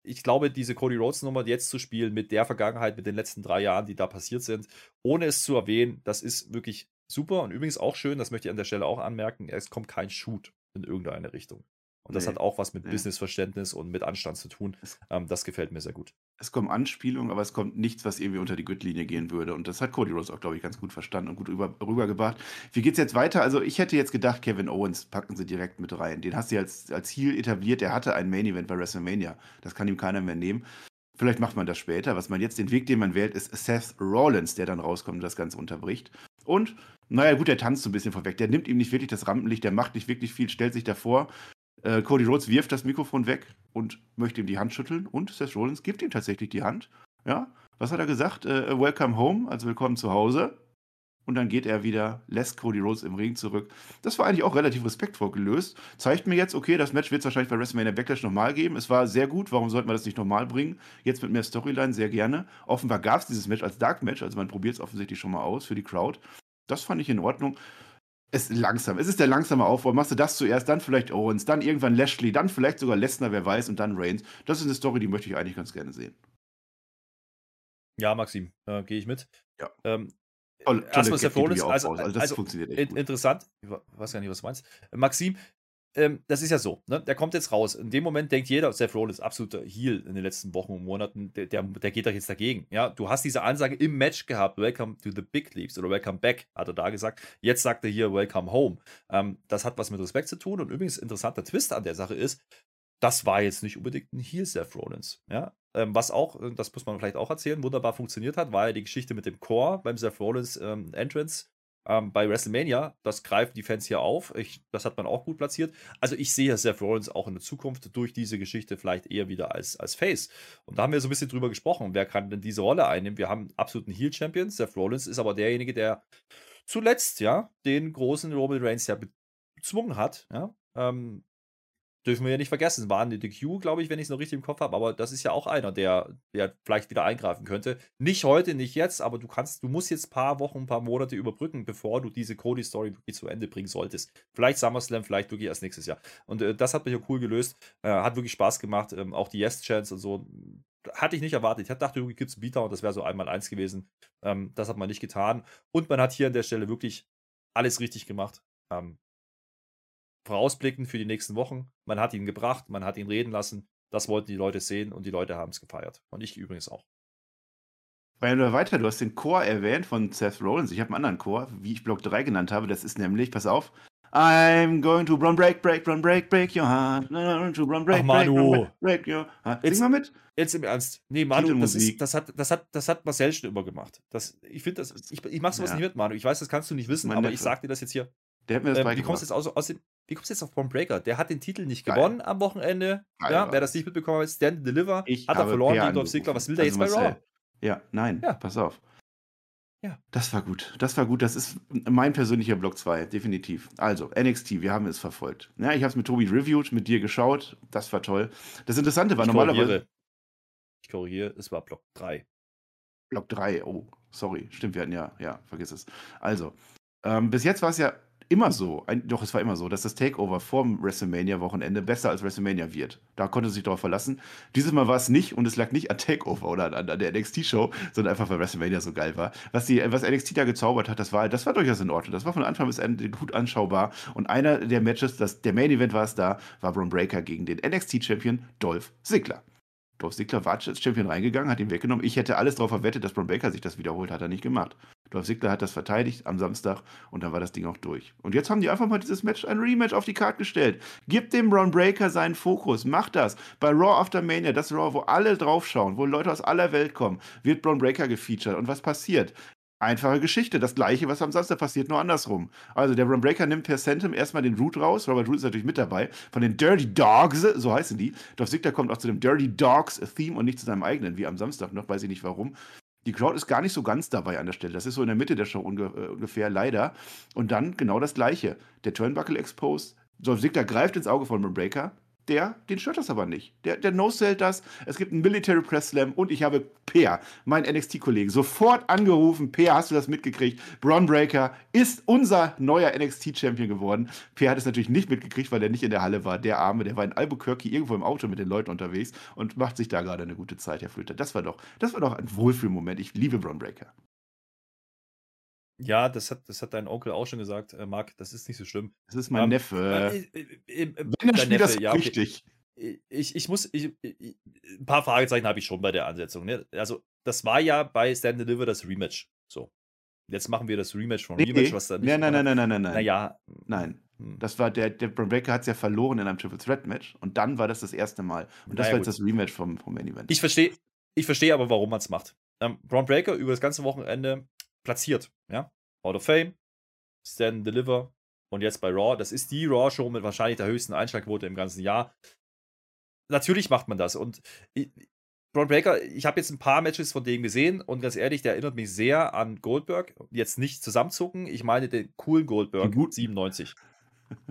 ich glaube, diese Cody Rhodes-Nummer jetzt zu spielen mit der Vergangenheit, mit den letzten drei Jahren, die da passiert sind, ohne es zu erwähnen, das ist wirklich super. Und übrigens auch schön, das möchte ich an der Stelle auch anmerken, es kommt kein Shoot in irgendeine Richtung. Und das nee, hat auch was mit nee. Businessverständnis und mit Anstand zu tun. Ähm, das gefällt mir sehr gut. Es kommen Anspielungen, aber es kommt nichts, was irgendwie unter die Gürtellinie gehen würde. Und das hat Cody Rhodes auch, glaube ich, ganz gut verstanden und gut rüber, rübergebracht. Wie geht es jetzt weiter? Also, ich hätte jetzt gedacht, Kevin Owens packen sie direkt mit rein. Den hast du als, als Heel etabliert. Der hatte ein Main Event bei WrestleMania. Das kann ihm keiner mehr nehmen. Vielleicht macht man das später. Was man jetzt, den Weg, den man wählt, ist Seth Rollins, der dann rauskommt und das Ganze unterbricht. Und, naja, gut, der tanzt so ein bisschen vorweg. Der nimmt ihm nicht wirklich das Rampenlicht, der macht nicht wirklich viel, stellt sich davor äh, Cody Rhodes wirft das Mikrofon weg und möchte ihm die Hand schütteln und Seth Rollins gibt ihm tatsächlich die Hand. Ja, was hat er gesagt? Äh, welcome home, also willkommen zu Hause. Und dann geht er wieder, lässt Cody Rhodes im Ring zurück. Das war eigentlich auch relativ respektvoll gelöst. Zeigt mir jetzt, okay, das Match wird es wahrscheinlich bei WrestleMania Backlash nochmal geben. Es war sehr gut, warum sollten wir das nicht nochmal bringen? Jetzt mit mehr Storyline, sehr gerne. Offenbar gab es dieses Match als Dark Match, also man probiert es offensichtlich schon mal aus für die Crowd. Das fand ich in Ordnung es ist langsam. Es ist der langsame Aufbau. Machst du das zuerst, dann vielleicht Owens, dann irgendwann Lashley, dann vielleicht sogar Lesnar, wer weiß, und dann Reigns. Das ist eine Story, die möchte ich eigentlich ganz gerne sehen. Ja, Maxim, äh, gehe ich mit. Ja. Ähm, Tolle, erstmal Seth Rollins, also, also, das also, funktioniert echt in, Interessant, ich weiß gar nicht, was du meinst. Maxim, ähm, das ist ja so, ne? der kommt jetzt raus. In dem Moment denkt jeder, Seth Rollins absoluter Heal in den letzten Wochen und Monaten, der, der, der, geht doch jetzt dagegen. Ja, du hast diese Ansage im Match gehabt, Welcome to the Big Leagues oder Welcome Back, hat er da gesagt. Jetzt sagt er hier Welcome Home. Ähm, das hat was mit Respekt zu tun und übrigens interessanter Twist an der Sache ist, das war jetzt nicht unbedingt ein Heal Seth Rollins. Ja, ähm, was auch, äh, das muss man vielleicht auch erzählen, wunderbar funktioniert hat, war ja die Geschichte mit dem Core beim Seth Rollins ähm, Entrance ähm, bei WrestleMania. Das greifen die Fans hier auf. Ich, das hat man auch gut platziert. Also ich sehe Seth Rollins auch in der Zukunft durch diese Geschichte vielleicht eher wieder als, als Face. Und da haben wir so ein bisschen drüber gesprochen. Wer kann denn diese Rolle einnehmen? Wir haben absoluten Heel-Champion. Seth Rollins ist aber derjenige, der zuletzt ja den großen Roman Reigns ja bezwungen hat. Ja? Ähm, dürfen wir ja nicht vergessen, waren die DQ, glaube ich, wenn ich es noch richtig im Kopf habe, aber das ist ja auch einer, der, der vielleicht wieder eingreifen könnte. Nicht heute, nicht jetzt, aber du kannst, du musst jetzt ein paar Wochen, ein paar Monate überbrücken, bevor du diese Cody-Story wirklich zu Ende bringen solltest. Vielleicht SummerSlam, vielleicht wirklich erst nächstes Jahr. Und äh, das hat mich ja cool gelöst, äh, hat wirklich Spaß gemacht, ähm, auch die Yes-Chance und so. Hatte ich nicht erwartet. Ich dachte, du gibst einen Beater und das wäre so einmal eins gewesen. Ähm, das hat man nicht getan. Und man hat hier an der Stelle wirklich alles richtig gemacht. Ähm, vorausblickend für die nächsten Wochen. Man hat ihn gebracht, man hat ihn reden lassen. Das wollten die Leute sehen und die Leute haben es gefeiert. Und ich übrigens auch. Weil du weiter, du hast den Chor erwähnt von Seth Rollins. Ich habe einen anderen Chor, wie ich Block 3 genannt habe. Das ist nämlich, pass auf. I'm going to run break, break, run break, break your heart. To run break, Ach, Manu. break, break, your heart. Sing jetzt, mal mit. Jetzt im Ernst. Nee, Manu, das, ist, das, hat, das, hat, das hat Marcel schon immer gemacht. Das, ich finde das, ich, ich mach sowas ja. nicht mit, Manu. Ich weiß, das kannst du nicht wissen, Mein aber Neffe. ich sag dir das jetzt hier. Der hat mir das ähm, wie kommst du jetzt aus, aus dem, wie kommst du jetzt auf Braun Breaker? Der hat den Titel nicht Geil. gewonnen am Wochenende. Geil, ja, wer das nicht mitbekommen hat, Stand Deliver. Ich hat er verloren gegen Dolph Ziggler. Was will der also jetzt bei Raw? Ja, nein, ja. pass auf. Ja. Das war gut. Das war gut. Das ist mein persönlicher Block 2, definitiv. Also, NXT, wir haben es verfolgt. Ja, ich habe es mit Tobi reviewed, mit dir geschaut. Das war toll. Das Interessante war ich normalerweise. Korrigiere. Ich korrigiere, es war Block 3. Block 3, oh, sorry. Stimmt, wir hatten ja, ja, vergiss es. Also, ähm, bis jetzt war es ja immer so, ein, doch, es war immer so, dass das Takeover vorm WrestleMania-Wochenende besser als WrestleMania wird. Da konnte sich darauf verlassen. Dieses Mal war es nicht und es lag nicht an Takeover oder an, an der NXT-Show, sondern einfach, weil WrestleMania so geil war. Was, die, was NXT da gezaubert hat, das war, das war durchaus in Ordnung. Das war von Anfang bis Ende gut anschaubar. Und einer der Matches, das, der Main-Event war es da, war Braun Breaker gegen den NXT-Champion Dolph Ziggler. Dolph Ziggler war als Champion reingegangen, hat ihn weggenommen. Ich hätte alles darauf verwettet, dass Braun Breaker sich das wiederholt, hat er nicht gemacht. Dolph Ziggler hat das verteidigt am Samstag und dann war das Ding auch durch. Und jetzt haben die einfach mal dieses Match, ein Rematch auf die Karte gestellt. Gib dem Braun Breaker seinen Fokus, mach das. Bei Raw After Mania, das Raw, wo alle draufschauen, wo Leute aus aller Welt kommen, wird Braun Breaker gefeatured. Und was passiert? Einfache Geschichte. Das gleiche, was am Samstag passiert, nur andersrum. Also der Braun Breaker nimmt per Centum erstmal den Root raus. Robert Root ist natürlich mit dabei. Von den Dirty Dogs, so heißen die. Dolph Ziggler kommt auch zu dem Dirty Dogs Theme und nicht zu seinem eigenen, wie am Samstag noch, weiß ich nicht warum. Die Crowd ist gar nicht so ganz dabei an der Stelle. Das ist so in der Mitte der Show unge äh, ungefähr, leider. Und dann genau das Gleiche. Der Turnbuckle exposed. Dolph Ziggler greift ins Auge von Breaker der, den stört das aber nicht. Der, der no-sellt das. Es gibt einen Military Press Slam und ich habe Peer, meinen NXT-Kollegen, sofort angerufen. Peer, hast du das mitgekriegt? Braun Breaker ist unser neuer NXT-Champion geworden. Peer hat es natürlich nicht mitgekriegt, weil er nicht in der Halle war. Der Arme, der war in Albuquerque irgendwo im Auto mit den Leuten unterwegs und macht sich da gerade eine gute Zeit, Herr Flöter. Das war doch, das war doch ein Wohlfühlmoment. Ich liebe Braun Breaker. Ja, das hat, das hat dein Onkel auch schon gesagt, äh, Marc, das ist nicht so schlimm. Das ist mein Ähm, Neffe. äh, äh, äh, äh, Wenn er spielt das Neffe, ja, okay. richtig. Ich, ich muss, ich, ich, ein paar Fragezeichen habe ich schon bei der Ansetzung. Ne? Also, das war ja bei Stand Deliver das Rematch. So. Jetzt machen wir das Rematch von Nee, Rematch, was dann nein, nein, nein, nein, nein, nein, nein. Naja. Nein. hm. Das war der, der Braun Breaker hat es ja verloren in einem Triple Threat Match und dann war das das erste Mal. Und das Naja, war jetzt gut. das Rematch vom, vom Main Event. Ich verstehe ich verstehe aber, warum man es macht. Ähm, Braun Breaker über das ganze Wochenende platziert. Ja? Hall of Fame, Stand Deliver und jetzt bei Raw. Das ist die Raw-Show mit wahrscheinlich der höchsten Einschlagquote im ganzen Jahr. Natürlich macht man das. Und ich, Braun Breaker, ich habe jetzt ein paar Matches von dem gesehen und ganz ehrlich, der erinnert mich sehr an Goldberg. Jetzt nicht zusammenzucken, ich meine den coolen Goldberg, guten. 97.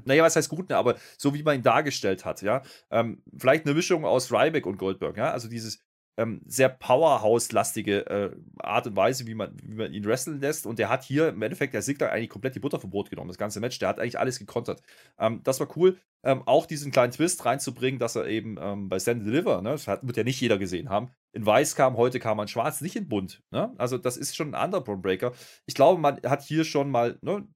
Naja, was heißt gut, ne? aber so wie man ihn dargestellt hat, ja. Ähm, vielleicht eine Mischung aus Ryback und Goldberg, ja. Also dieses ähm, sehr Powerhouse-lastige äh, Art und Weise, wie man, wie man ihn wresteln lässt. Und der hat hier im Endeffekt, der Sigler eigentlich komplett die Butter vom Brot genommen, das ganze Match. Der hat eigentlich alles gekontert. Ähm, das war cool. Ähm, auch diesen kleinen Twist reinzubringen, dass er eben ähm, bei Stand and Deliver, ne, das hat, wird ja nicht jeder gesehen haben, in Weiß kam, heute kam man Schwarz, nicht in Bunt. Ne? Also, das ist schon ein anderer Breaker. Ich glaube, man hat hier schon mal ne,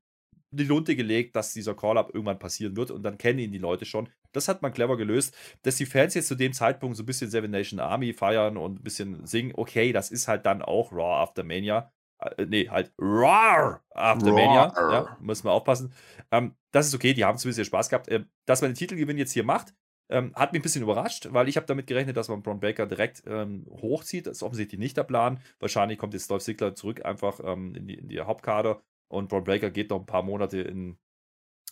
die Lunte gelegt, dass dieser Call-Up irgendwann passieren wird und dann kennen ihn die Leute schon. Das hat man clever gelöst. Dass die Fans jetzt zu dem Zeitpunkt so ein bisschen Seven Nation Army feiern und ein bisschen singen, okay, das ist halt dann auch Raw After Mania. Äh, nee, halt Raw After. Mania. Ja, müssen wir aufpassen. Ähm, das ist okay, die haben zumindest Spaß gehabt. Ähm, dass man den Titelgewinn jetzt hier macht, ähm, hat mich ein bisschen überrascht, weil ich habe damit gerechnet, dass man Braun Breaker direkt ähm, hochzieht. Das ist offensichtlich nicht der Plan. Wahrscheinlich kommt jetzt Dolph Ziggler zurück einfach ähm, in, die, in die Hauptkader und Braun Breaker geht noch ein paar Monate in,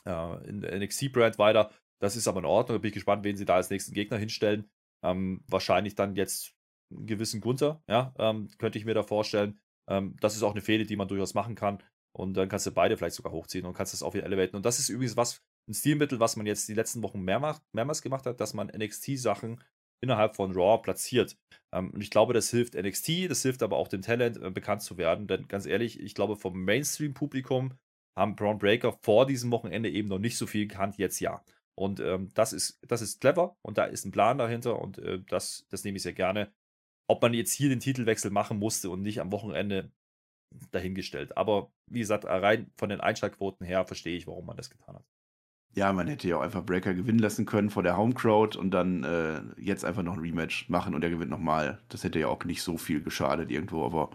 äh, in der NXT-Brand weiter. Das ist aber in Ordnung. Da bin ich gespannt, wen sie da als nächsten Gegner hinstellen. Ähm, wahrscheinlich dann jetzt einen gewissen Gunther, ja, ähm, könnte ich mir da vorstellen. Ähm, das ist auch eine Fehde, die man durchaus machen kann. Und dann kannst du beide vielleicht sogar hochziehen und kannst das auch wieder elevaten. Und das ist übrigens was, ein Stilmittel, was man jetzt die letzten Wochen mehr macht, mehrmals gemacht hat, dass man NXT-Sachen innerhalb von Raw platziert. Ähm, und ich glaube, das hilft NXT, das hilft aber auch dem Talent, äh, bekannt zu werden. Denn ganz ehrlich, ich glaube, vom Mainstream-Publikum haben Braun Breaker vor diesem Wochenende eben noch nicht so viel gekannt, jetzt ja. Und ähm, das, ist, das ist clever und da ist ein Plan dahinter und äh, das, das nehme ich sehr gerne. Ob man jetzt hier den Titelwechsel machen musste und nicht am Wochenende dahingestellt. Aber wie gesagt, rein von den Einschlagquoten her verstehe ich, warum man das getan hat. Ja, man hätte ja auch einfach Breaker gewinnen lassen können vor der Homecrowd und dann äh, jetzt einfach noch ein Rematch machen und er gewinnt nochmal. Das hätte ja auch nicht so viel geschadet irgendwo, aber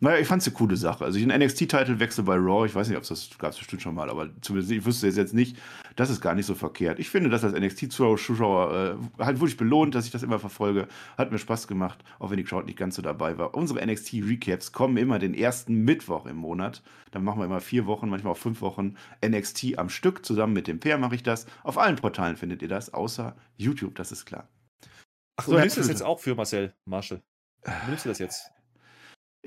naja, ich fand es eine coole Sache. Also den NXT-Titelwechsel bei Raw, ich weiß nicht, ob es das gab es bestimmt schon mal, aber zumindest ich wüsste es jetzt nicht, das ist gar nicht so verkehrt. Ich finde das als NXT-Zuschauer äh, halt wirklich belohnt, dass ich das immer verfolge. Hat mir Spaß gemacht, auch wenn die Crowd nicht ganz so dabei war. Unsere NXT-Recaps kommen immer den ersten Mittwoch im Monat. Dann machen wir immer vier Wochen, manchmal auch fünf Wochen NXT am Stück. Zusammen mit dem Pair mache ich das. Auf allen Portalen findet ihr das, außer YouTube, das ist klar. Ach, So, du nimmst das jetzt auch für Marcel Marshall. Nimmst du das jetzt?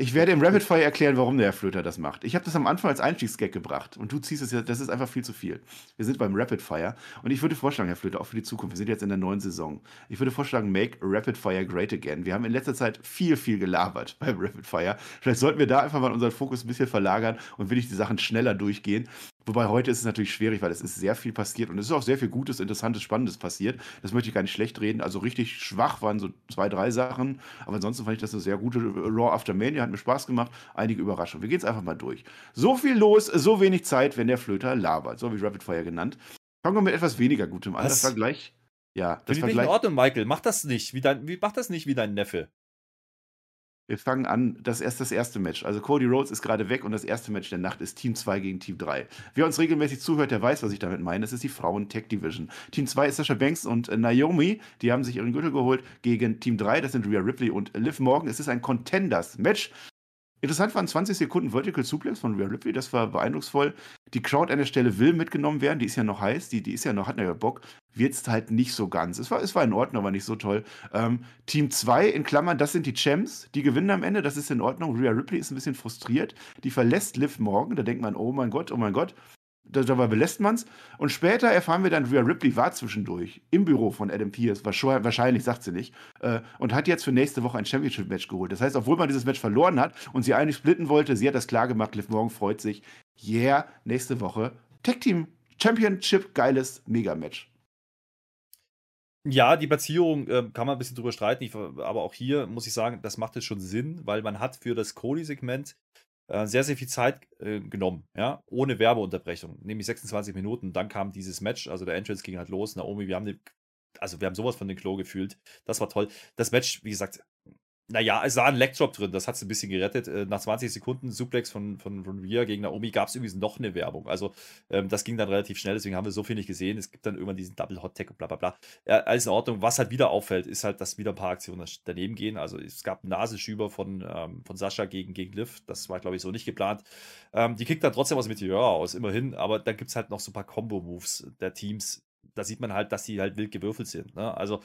Ich werde im Rapid Fire erklären, warum der Herr Flöter das macht. Ich habe das am Anfang als Einstiegsgag gebracht und du ziehst es ja, das ist einfach viel zu viel. Wir sind beim Rapid Fire und ich würde vorschlagen, Herr Flöter, auch für die Zukunft, wir sind jetzt in der neuen Saison. Ich würde vorschlagen, make Rapid Fire great again. Wir haben in letzter Zeit viel, viel gelabert beim Rapid Fire. Vielleicht sollten wir da einfach mal unseren Fokus ein bisschen verlagern und will ich die Sachen schneller durchgehen. Wobei heute ist es natürlich schwierig, weil es ist sehr viel passiert und es ist auch sehr viel Gutes, Interessantes, Spannendes passiert. Das möchte ich gar nicht schlecht reden. Also richtig schwach waren so zwei, drei Sachen. Aber ansonsten fand ich das eine sehr gute Raw After Mania. Hat mir Spaß gemacht. Einige Überraschungen. Wir gehen es einfach mal durch. So viel los, so wenig Zeit, wenn der Flöter labert. So ich Rapid Fire genannt. Fangen wir mit etwas weniger Gutem an. Was? Das war gleich. Ja, das war nicht in gleich. Ordnung, Michael. Mach das nicht. Wie dein, wie, mach das nicht wie dein Neffe. Wir fangen an, das ist erst das erste Match. Also Cody Rhodes ist gerade weg und das erste Match der Nacht ist Team 2 gegen Team 3. Wer uns regelmäßig zuhört, der weiß, was ich damit meine. Das ist die Frauen-Tech-Division. Team 2 ist Sasha Banks und äh, Naomi. Die haben sich ihren Gürtel geholt gegen Team 3. Das sind Rhea Ripley und Liv Morgan. Es ist ein Contenders-Match. Interessant waren 20 Sekunden Vertical Suplex von Rhea Ripley, das war beeindrucksvoll. Die Crowd an der Stelle will mitgenommen werden, die ist ja noch heiß, die, die ist ja noch, hat ja Bock. Wird es halt nicht so ganz. Es war, es war in Ordnung, aber nicht so toll. Ähm, Team 2 in Klammern, das sind die Champs, die gewinnen am Ende, das ist in Ordnung. Rhea Ripley ist ein bisschen frustriert, die verlässt Liv morgen, da denkt man, oh mein Gott, oh mein Gott dabei belässt man es. Und später erfahren wir dann, Rhea Ripley war zwischendurch im Büro von Adam Pierce, wahrscheinlich, sagt sie nicht, äh, und hat jetzt für nächste Woche ein Championship-Match geholt. Das heißt, obwohl man dieses Match verloren hat und sie eigentlich splitten wollte, sie hat das klar gemacht, Liv Morgan freut sich. Yeah, nächste Woche Tag Team Championship, geiles Mega-Match. Ja, die Platzierung äh, kann man ein bisschen drüber streiten, ich, aber auch hier muss ich sagen, das macht jetzt schon Sinn, weil man hat für das Cody-Segment äh, sehr, sehr viel Zeit äh, genommen, ja, ohne Werbeunterbrechung, nämlich 26 Minuten. Dann kam dieses Match, also der Entrance ging halt los. Naomi, wir haben den, also wir haben sowas von den Klo gefühlt. Das war toll. Das Match, wie gesagt, naja, es war ein Legdrop drin, das hat es ein bisschen gerettet. Äh, nach 20 Sekunden Suplex von, von, von Rhea gegen Naomi gab es übrigens noch eine Werbung. Also ähm, das ging dann relativ schnell, deswegen haben wir so viel nicht gesehen. Es gibt dann irgendwann diesen Double Hot Tag und bla bla bla. Ja, alles in Ordnung. Was halt wieder auffällt, ist halt, dass wieder ein paar Aktionen daneben gehen. Also es gab Nasenschüber von, ähm, von Sascha gegen, gegen Liv. Das war, glaube ich, so nicht geplant. Ähm, die kriegt dann trotzdem was mit Meteor aus, immerhin. Aber dann gibt es halt noch so ein paar Combo-Moves der Teams. Da sieht man halt, dass die halt wild gewürfelt sind. Ne? Also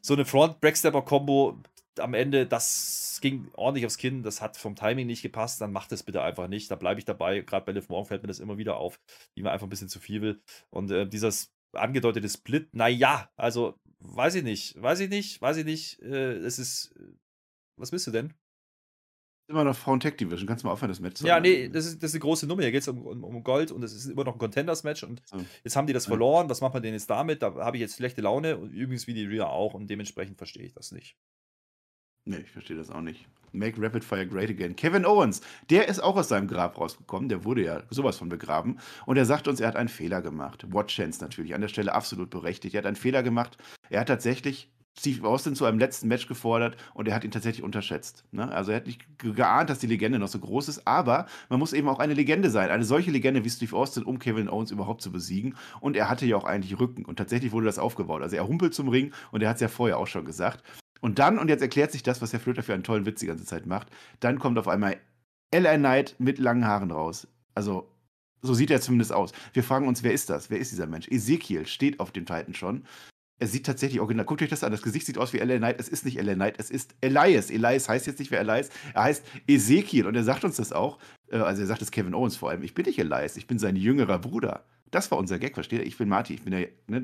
so eine Front-Backstepper-Kombo am Ende, das ging ordentlich aufs Kinn, das hat vom Timing nicht gepasst, dann macht es bitte einfach nicht. Da bleibe ich dabei. Gerade bei Liv Morgan fällt mir das immer wieder auf, die mir einfach ein bisschen zu viel will. Und äh, dieses angedeutete Split, naja, also weiß ich nicht, weiß ich nicht, weiß ich nicht. Äh, es ist. Was willst du denn? Immer noch Frauen Tech Division, kannst du mal aufhören, das Match zu Ja, nee, das ist, das ist eine große Nummer. Hier geht es um, um, um, Gold und es ist immer noch ein Contenders-Match und so. jetzt haben die das verloren. Was macht man denn jetzt damit? Da habe ich jetzt schlechte Laune und übrigens wie die Rhea auch und dementsprechend verstehe ich das nicht. Nee, ich verstehe das auch nicht. Make Rapid Fire Great Again. Kevin Owens, der ist auch aus seinem Grab rausgekommen. Der wurde ja sowas von begraben. Und er sagt uns, er hat einen Fehler gemacht. Watch Chance natürlich, an der Stelle absolut berechtigt. Er hat einen Fehler gemacht. Er hat tatsächlich Steve Austin zu einem letzten Match gefordert und er hat ihn tatsächlich unterschätzt. Ne? Also er hat nicht geahnt, dass die Legende noch so groß ist, aber man muss eben auch eine Legende sein. Eine solche Legende wie Steve Austin, um Kevin Owens überhaupt zu besiegen. Und er hatte ja auch eigentlich Rücken und tatsächlich wurde das aufgebaut. Also er humpelt zum Ring und er hat es ja vorher auch schon gesagt. Und dann, und jetzt erklärt sich das, was der Flöter für einen tollen Witz die ganze Zeit macht, dann kommt auf einmal L.A. Knight mit langen Haaren raus. Also, so sieht er zumindest aus. Wir fragen uns, wer ist das? Wer ist dieser Mensch? Ezekiel steht auf dem Titan schon. Er sieht tatsächlich original. Guckt euch das an. Das Gesicht sieht aus wie L.A. Knight. Es ist nicht L.A. Knight, es ist Elias. Elias heißt jetzt nicht wer Elias. Er heißt Ezekiel. Und er sagt uns das auch. Äh, also, er sagt es Kevin Owens vor allem. Ich bin nicht Elias, ich bin sein jüngerer Bruder. Das war unser Gag, versteht ihr? Ich bin Marty. Ich bin der. Ne,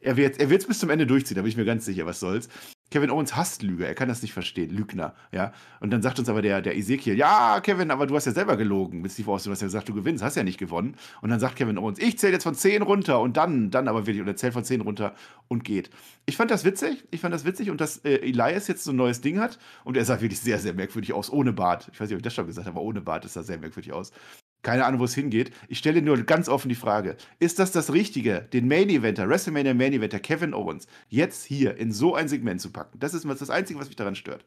er wird es bis zum Ende durchziehen, da bin ich mir ganz sicher, was soll's. Kevin Owens hasst Lüge, er kann das nicht verstehen, Lügner, ja. Und dann sagt uns aber der, der Ezekiel, ja, Kevin, aber du hast ja selber gelogen mit Steve Austin, du hast ja gesagt, du gewinnst, hast ja nicht gewonnen. Und dann sagt Kevin Owens, ich zähle jetzt von 10 runter und dann, dann aber wirklich, und er zählt von 10 runter und geht. Ich fand das witzig, ich fand das witzig und dass äh, Elias jetzt so ein neues Ding hat und er sah wirklich sehr, sehr merkwürdig aus, ohne Bart. Ich weiß nicht, ob ich das schon gesagt habe, aber ohne Bart ist er sehr merkwürdig aus. Keine Ahnung, wo es hingeht. Ich stelle nur ganz offen die Frage: Ist das das Richtige, den Main Eventer, WrestleMania Main Eventer Kevin Owens, jetzt hier in so ein Segment zu packen? Das ist das Einzige, was mich daran stört.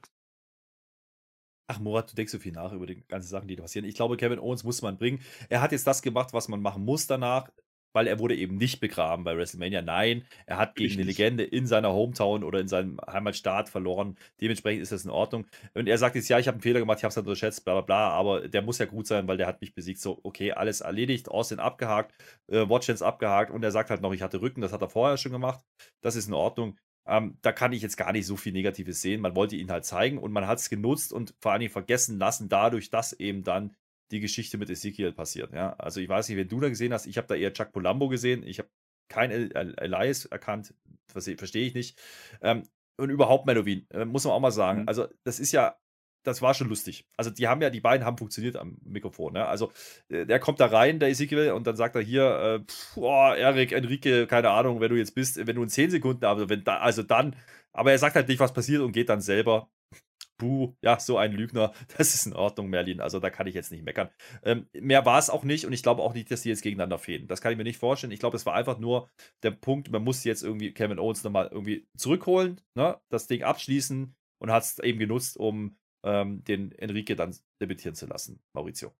Ach, Morat, du denkst so viel nach über die ganzen Sachen, die da passieren. Ich glaube, Kevin Owens muss man bringen. Er hat jetzt das gemacht, was man machen muss danach weil er wurde eben nicht begraben bei WrestleMania. Nein, er hat gegen Richtig. eine Legende in seiner Hometown oder in seinem Heimatstaat verloren. Dementsprechend ist das in Ordnung. Und er sagt jetzt, ja, ich habe einen Fehler gemacht, ich habe es unterschätzt, bla bla bla, aber der muss ja gut sein, weil der hat mich besiegt. So, okay, alles erledigt, Austin abgehakt, äh, Watchens abgehakt und er sagt halt noch, ich hatte Rücken, das hat er vorher schon gemacht. Das ist in Ordnung. Ähm, da kann ich jetzt gar nicht so viel Negatives sehen. Man wollte ihn halt zeigen und man hat es genutzt und vor allen Dingen vergessen lassen, dadurch, dass eben dann die Geschichte mit Ezekiel passiert. Ja? Also ich weiß nicht, wenn du da gesehen hast, ich habe da eher Chuck Polambo gesehen, ich habe kein Elias erkannt, verstehe ich nicht. Ähm, und überhaupt Melowin, äh, muss man auch mal sagen. Mhm. Also das ist ja, das war schon lustig. Also die haben ja, die beiden haben funktioniert am Mikrofon. Ne? Also äh, der kommt da rein, der Ezekiel, und dann sagt er hier, äh, pff, oh, Erik, Enrique, keine Ahnung, wenn du jetzt bist, wenn du in 10 Sekunden, aber wenn da, also dann, aber er sagt halt nicht, was passiert und geht dann selber Buh, ja, so ein Lügner, das ist in Ordnung, Merlin. Also da kann ich jetzt nicht meckern. Ähm, mehr war es auch nicht und ich glaube auch nicht, dass die jetzt gegeneinander fehlen. Das kann ich mir nicht vorstellen. Ich glaube, es war einfach nur der Punkt, man muss jetzt irgendwie Kevin Owens nochmal irgendwie zurückholen, ne? das Ding abschließen und hat es eben genutzt, um ähm, den Enrique dann debütieren zu lassen, Maurizio.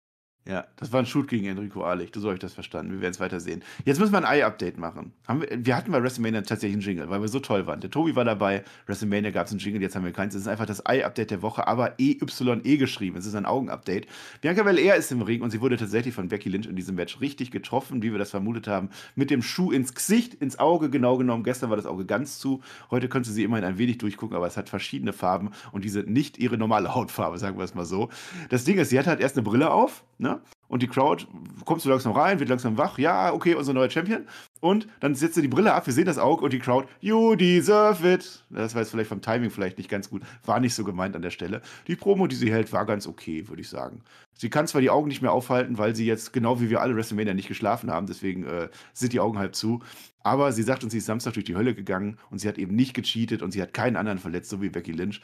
Ja, das war ein Shoot gegen Enrico Ahlich. So habe ich das verstanden. Wir werden es weiter sehen. Jetzt müssen wir ein Eye-Update machen. Haben wir, wir hatten bei WrestleMania tatsächlich einen Jingle, weil wir so toll waren. Der Tobi war dabei. WrestleMania gab es einen Jingle, jetzt haben wir keins. Es ist einfach das Eye-Update der Woche, aber EYE geschrieben. Es ist ein Augen-Update. Bianca Belair ist im Ring und sie wurde tatsächlich von Becky Lynch in diesem Match richtig getroffen, wie wir das vermutet haben. Mit dem Schuh ins Gesicht, ins Auge, genau genommen. Gestern war das Auge ganz zu. Heute könnte sie immerhin ein wenig durchgucken, aber es hat verschiedene Farben und diese nicht ihre normale Hautfarbe, sagen wir es mal so. Das Ding ist, sie hat halt erst eine Brille auf, ne? Und die Crowd kommt so langsam rein, wird langsam wach. Ja, okay, unser neuer Champion. Und dann setzt er die Brille ab, wir sehen das Auge und die Crowd, you deserve it. Das war jetzt vielleicht vom Timing vielleicht nicht ganz gut. War nicht so gemeint an der Stelle. Die Promo, die sie hält, war ganz okay, würde ich sagen. Sie kann zwar die Augen nicht mehr aufhalten, weil sie jetzt, genau wie wir alle WrestleMania, nicht geschlafen haben, deswegen äh, sind die Augen halb zu. Aber sie sagt uns, sie ist Samstag durch die Hölle gegangen und sie hat eben nicht gecheatet und sie hat keinen anderen verletzt, so wie Becky Lynch.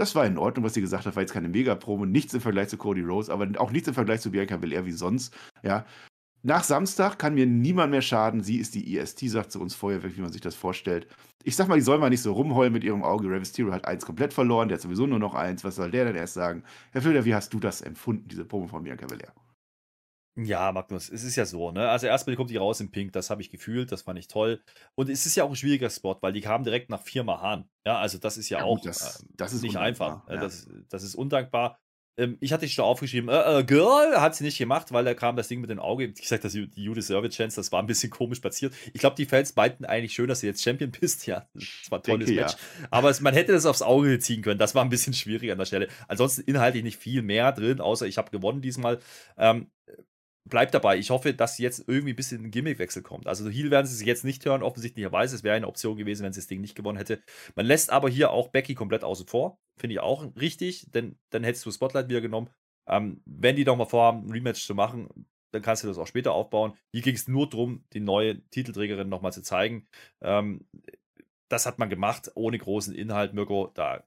Das war in Ordnung, was sie gesagt hat, war jetzt keine Mega-Promo, nichts im Vergleich zu Cody Rose, aber auch nichts im Vergleich zu Bianca Belair wie sonst. Ja. Nach Samstag kann mir niemand mehr schaden. Sie ist die EST, sagt sie uns vorher, wie man sich das vorstellt. Ich sag mal, die soll mal nicht so rumheulen mit ihrem Auge. Rey Mysterio hat eins komplett verloren, der hat sowieso nur noch eins. Was soll der denn erst sagen? Herr Filder, wie hast du das empfunden, diese Promo von Bianca Belair? Ja, Magnus, es ist ja so, ne? Also erstmal kommt die raus in Pink, das habe ich gefühlt, das fand ich toll. Und es ist ja auch ein schwieriger Spot, weil die kamen direkt nach viermal Hahn. Ja, also das ist ja, ja auch gut, das, äh, das ist nicht einfach. Ja. Das, das ist undankbar. Ähm, ich hatte schon aufgeschrieben, äh, äh, Girl hat sie nicht gemacht, weil da kam das Ding mit dem Auge. Ich gesagt, dass die Judy Service Chance, das war ein bisschen komisch platziert. Ich glaube, die Fans meinten eigentlich schön, dass sie jetzt Champion bist. Ja, das war ein tolles Denke, Match. Ja. Aber es, man hätte das aufs Auge ziehen können. Das war ein bisschen schwierig an der Stelle. Ansonsten inhaltlich nicht viel mehr drin, außer ich habe gewonnen diesmal. Ähm, bleibt dabei. Ich hoffe, dass jetzt irgendwie ein bisschen ein Gimmickwechsel kommt. Also Heal werden sie sich jetzt nicht hören, offensichtlicherweise. Es wäre eine Option gewesen, wenn sie das Ding nicht gewonnen hätte. Man lässt aber hier auch Becky komplett außen vor. Finde ich auch richtig, denn dann hättest du Spotlight wieder genommen. Ähm, wenn die doch mal vorhaben, ein Rematch zu machen, dann kannst du das auch später aufbauen. Hier ging es nur darum, die neue Titelträgerin nochmal zu zeigen. Ähm, das hat man gemacht, ohne großen Inhalt, Mirko. Da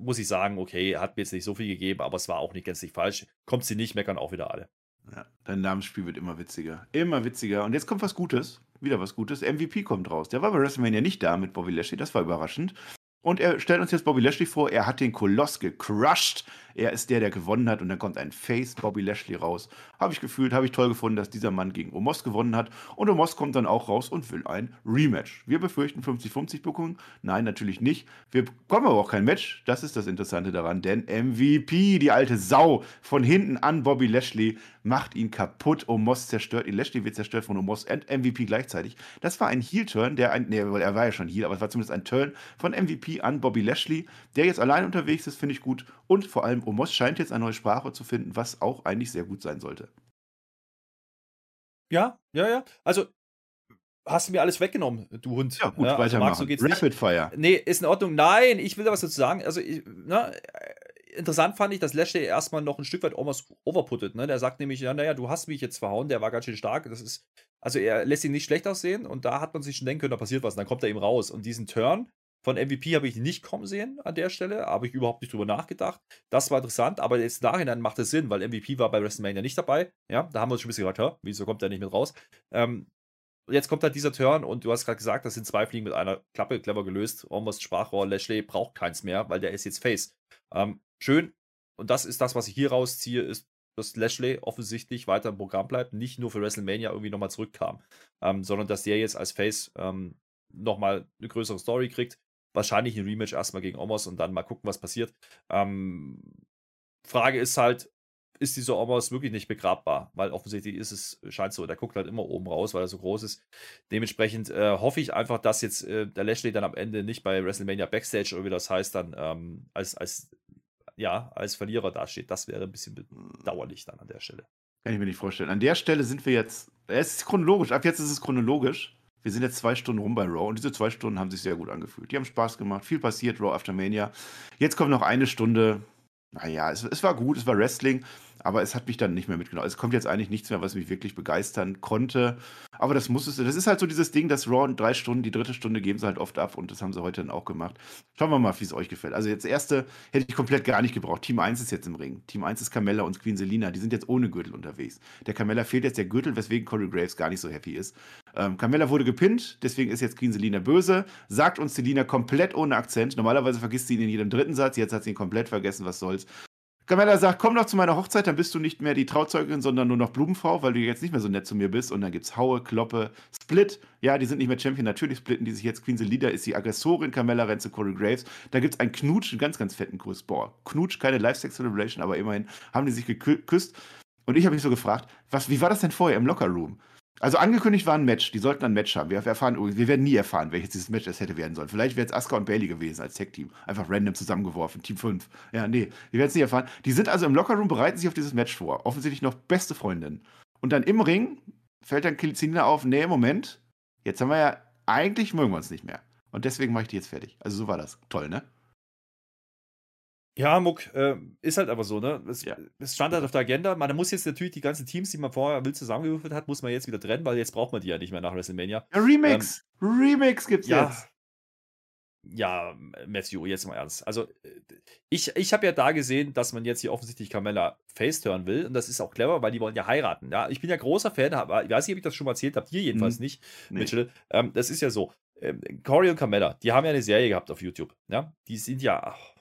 muss ich sagen, okay, hat mir jetzt nicht so viel gegeben, aber es war auch nicht gänzlich falsch. Kommt sie nicht, meckern auch wieder alle. Ja, dein Namensspiel wird immer witziger. Immer witziger. Und jetzt kommt was Gutes. Wieder was Gutes. MVP kommt raus. Der war bei WrestleMania nicht da mit Bobby Lashley. Das war überraschend. Und er stellt uns jetzt Bobby Lashley vor. Er hat den Koloss gecrushed. Er ist der, der gewonnen hat. Und dann kommt ein Face Bobby Lashley raus. Habe ich gefühlt, habe ich toll gefunden, dass dieser Mann gegen Omos gewonnen hat. Und Omos kommt dann auch raus und will ein Rematch. Wir befürchten 50-50-Booking. Nein, natürlich nicht. Wir bekommen aber auch kein Match. Das ist das Interessante daran. Denn MVP, die alte Sau, von hinten an Bobby Lashley, macht ihn kaputt. Omos zerstört ihn. Lashley wird zerstört von Omos und MVP gleichzeitig. Das war ein Heel-Turn, der ein, nee, er war ja schon Heel, aber es war zumindest ein Turn von MVP an Bobby Lashley, der jetzt allein unterwegs ist, finde ich gut. Und vor allem Omos scheint jetzt eine neue Sprache zu finden, was auch eigentlich sehr gut sein sollte. Ja, ja, ja. Also, hast du mir alles weggenommen, du Hund. Ja, gut, ja, also weitermachen. so geht's Rapid nicht. Fire. Nee, ist in Ordnung. Nein, ich will da was dazu sagen. Also, ich, na, interessant fand ich, dass Lashley erstmal noch ein Stück weit overputtet. Ne? Der sagt nämlich, ja, naja, du hast mich jetzt verhauen, der war ganz schön stark. Das ist, also er lässt ihn nicht schlecht aussehen und da hat man sich schon denken können, da passiert was. Und dann kommt er eben raus. Und diesen Turn, von MVP habe ich nicht kommen sehen an der Stelle, habe ich überhaupt nicht drüber nachgedacht. Das war interessant, aber jetzt im Nachhinein macht es Sinn, weil MVP war bei WrestleMania nicht dabei. Ja, da haben wir uns schon ein bisschen gedacht, wieso kommt der nicht mit raus? Ähm, jetzt kommt halt dieser Turn und du hast gerade gesagt, das sind zwei Fliegen mit einer Klappe, clever gelöst. Almost Sprachrohr, Lashley braucht keins mehr, weil der ist jetzt Face. Ähm, schön, und das ist das, was ich hier rausziehe, ist, dass Lashley offensichtlich weiter im Programm bleibt, nicht nur für WrestleMania irgendwie nochmal zurückkam, ähm, sondern dass der jetzt als Face ähm, nochmal eine größere Story kriegt wahrscheinlich ein Rematch erstmal gegen Omos und dann mal gucken, was passiert. Ähm, Frage ist halt, ist dieser Omos wirklich nicht begrabbar? Weil offensichtlich ist es, scheint so, der guckt halt immer oben raus, weil er so groß ist. Dementsprechend äh, hoffe ich einfach, dass jetzt äh, der Lashley dann am Ende nicht bei WrestleMania Backstage oder wie das heißt, dann ähm, als, als, ja, als Verlierer dasteht. Das wäre ein bisschen bedauerlich dann an der Stelle. Kann ich mir nicht vorstellen. An der Stelle sind wir jetzt, es ist chronologisch, ab jetzt ist es chronologisch. Wir sind jetzt zwei Stunden rum bei Raw und diese zwei Stunden haben sich sehr gut angefühlt. Die haben Spaß gemacht, viel passiert, Raw After Mania. Jetzt kommt noch eine Stunde. Naja, es, es war gut, es war Wrestling. Aber es hat mich dann nicht mehr mitgenommen. Es kommt jetzt eigentlich nichts mehr, was mich wirklich begeistern konnte. Aber das muss es. Das ist halt so dieses Ding, dass Raw in drei Stunden, die dritte Stunde geben sie halt oft ab und das haben sie heute dann auch gemacht. Schauen wir mal, wie es euch gefällt. Also jetzt erste hätte ich komplett gar nicht gebraucht. Team 1 ist jetzt im Ring. Team 1 ist Carmella und Queen Selina. Die sind jetzt ohne Gürtel unterwegs. Der Carmella fehlt jetzt der Gürtel, weswegen Corey Graves gar nicht so happy ist. Ähm, Carmella wurde gepinnt, deswegen ist jetzt Queen Selina böse. Sagt uns Selina komplett ohne Akzent. Normalerweise vergisst sie ihn in jedem dritten Satz, jetzt hat sie ihn komplett vergessen, was soll's. Carmella sagt, komm doch zu meiner Hochzeit, dann bist du nicht mehr die Trauzeugin, sondern nur noch Blumenfrau, weil du jetzt nicht mehr so nett zu mir bist. Und dann gibt's Haue, Kloppe, Split. Ja, die sind nicht mehr Champion, natürlich splitten die sich jetzt. Queen Selina ist die Aggressorin, Carmella rennt zu Corey Graves. Da gibt's einen Knutsch, einen ganz, ganz fetten Kuss. Boah, Knutsch, keine Live-Sex-Celebration, aber immerhin haben die sich geküsst. Und ich habe mich so gefragt, was, wie war das denn vorher im Locker-Room? Also angekündigt war ein Match, die sollten ein Match haben. Wir, erfahren, wir werden nie erfahren, welches dieses Match es hätte werden sollen. Vielleicht wäre es Asuka und Bailey gewesen als Tech-Team. Einfach random zusammengeworfen, Team 5. Ja, nee, wir werden es nie erfahren. Die sind also im Lockerroom, bereiten sich auf dieses Match vor. Offensichtlich noch beste Freundinnen. Und dann im Ring fällt dann Kilizina auf, nee, Moment, jetzt haben wir ja, eigentlich mögen wir uns nicht mehr. Und deswegen mache ich die jetzt fertig. Also so war das. Toll, ne? Ja, Muck, äh, ist halt aber so, ne? Es, ja. es, stand halt auf der Agenda. Man muss jetzt natürlich die ganzen Teams, die man vorher wild zusammengewürfelt hat, muss man jetzt wieder trennen, weil jetzt braucht man die ja nicht mehr nach WrestleMania. Ja, Remix! Ähm, Remix gibt's ja, jetzt. Ja, Matthew, jetzt mal ernst. Also, äh, ich, ich habe ja da gesehen, dass man jetzt hier offensichtlich Carmella face turn will. Und das ist auch clever, weil die wollen ja heiraten. Ja, ich bin ja großer Fan, aber ich weiß nicht, ob ich das schon mal erzählt habe. Dir jedenfalls hm. nicht, nee. Mitchell. Ähm, das ist ja so. Ähm, Corey und Carmella, die haben ja eine Serie gehabt auf YouTube. Ja, die sind ja. Ach,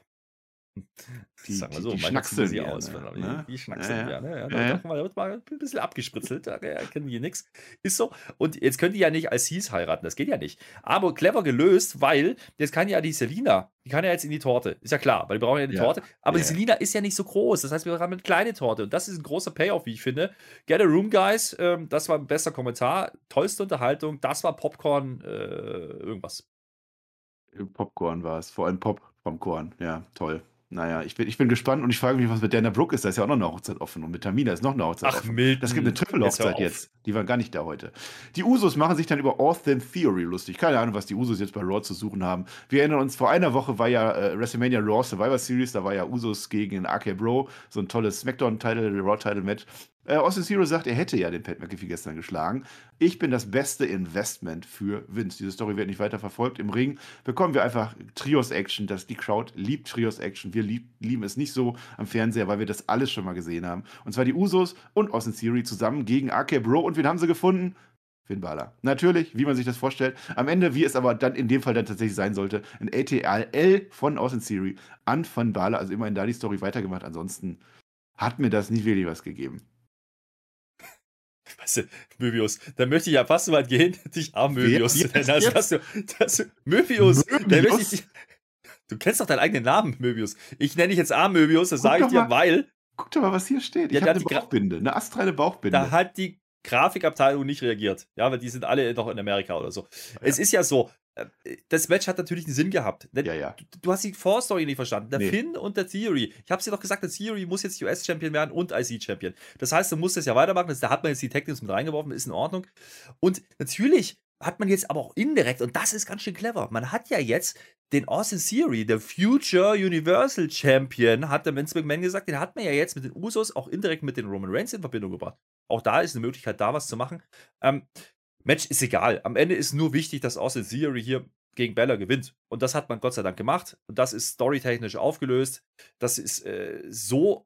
die, Sagen wir so, die, die schnackseln sie aus. Ne? ne? Die schnackseln ja, ja. Ne? ja, ja, ja. wird mal ein bisschen abgespritzelt, da kennen die nichts. Ist so. Und jetzt können die ja nicht als Hieß heiraten, das geht ja nicht. Aber clever gelöst, weil jetzt kann ja die Selina, die kann ja jetzt in die Torte. Ist ja klar, weil die brauchen ja die Torte. Aber die Selina ist ja nicht so groß. Das heißt, wir haben eine kleine Torte. Und das ist ein großer Payoff, wie ich finde. Get a Room, Guys. Ähm, das war ein besser Kommentar. Tollste Unterhaltung. Das war Popcorn, äh, irgendwas. Popcorn war es. Vor allem Pop vom Korn. Ja, toll. Naja, ich bin, ich bin gespannt und ich frage mich, was mit Dana Brooke ist. Da ist ja auch noch eine Hochzeit offen. Und mit Tamina ist noch eine Hochzeit Ach, offen. Milton. Das gibt eine Triple-Hochzeit jetzt, jetzt, Die waren gar nicht da heute. Die Usos machen sich dann über Austin Theory lustig. Keine Ahnung, was die Usos jetzt bei Raw zu suchen haben. Wir erinnern uns, vor einer Woche war ja äh, WrestleMania Raw Survivor Series. Da war ja Usos gegen RK Bro. So ein tolles SmackDown-Title, Raw-Title-Match. Äh, Austin Zero sagt, er hätte ja den Pat McAfee gestern geschlagen. Ich bin das beste Investment für Vince. Diese Story wird nicht weiter verfolgt. Im Ring bekommen wir einfach Trios-Action. die Crowd liebt Trios-Action. Wir lieb, lieben es nicht so am Fernseher, weil wir das alles schon mal gesehen haben. Und zwar die Usos und Austin Theory zusammen gegen RK Bro. Und wen haben sie gefunden? Finn Balor. Natürlich, wie man sich das vorstellt. Am Ende, wie es aber dann in dem Fall dann tatsächlich sein sollte, ein ATL von Austin Theory an Finn Balor. Also immerhin da die Story weitergemacht. Ansonsten hat mir das nicht wirklich was gegeben. Weißt du, Möbius, da möchte ich ja fast so weit gehen, dich arm Möbius zu nennen. Also, dass du, dass du, Möbius, Möbius? Ich, du kennst doch deinen eigenen Namen, Möbius. Ich nenne dich jetzt arm Möbius, das sage ich dir, mal, weil. Guck doch mal, was hier steht. Ich ja, habe eine Bauchbinde, eine astrale Bauchbinde. Da hat die Grafikabteilung nicht reagiert. Ja, weil die sind alle noch in Amerika oder so. Ja. Es ist ja so, das Match hat natürlich einen Sinn gehabt. Ja, ja. Du, du hast die Vorstory nicht verstanden. Der nee. Finn und der Theory. Ich habe dir doch gesagt, der Theory muss jetzt US-Champion werden und IC-Champion. Das heißt, du musst das ja weitermachen. da hat man jetzt die Tactics mit reingeworfen, ist in Ordnung. Und natürlich hat man jetzt aber auch indirekt, und das ist ganz schön clever, man hat ja jetzt den Austin Theory, der Future Universal Champion, hat der Vince McMahon gesagt, den hat man ja jetzt mit den Usos auch indirekt mit den Roman Reigns in Verbindung gebracht. Auch da ist eine Möglichkeit, da was zu machen. Ähm, Match ist egal. Am Ende ist nur wichtig, dass Austin Theory hier gegen Bella gewinnt. Und das hat man Gott sei Dank gemacht. Und das ist storytechnisch aufgelöst. Das ist äh, so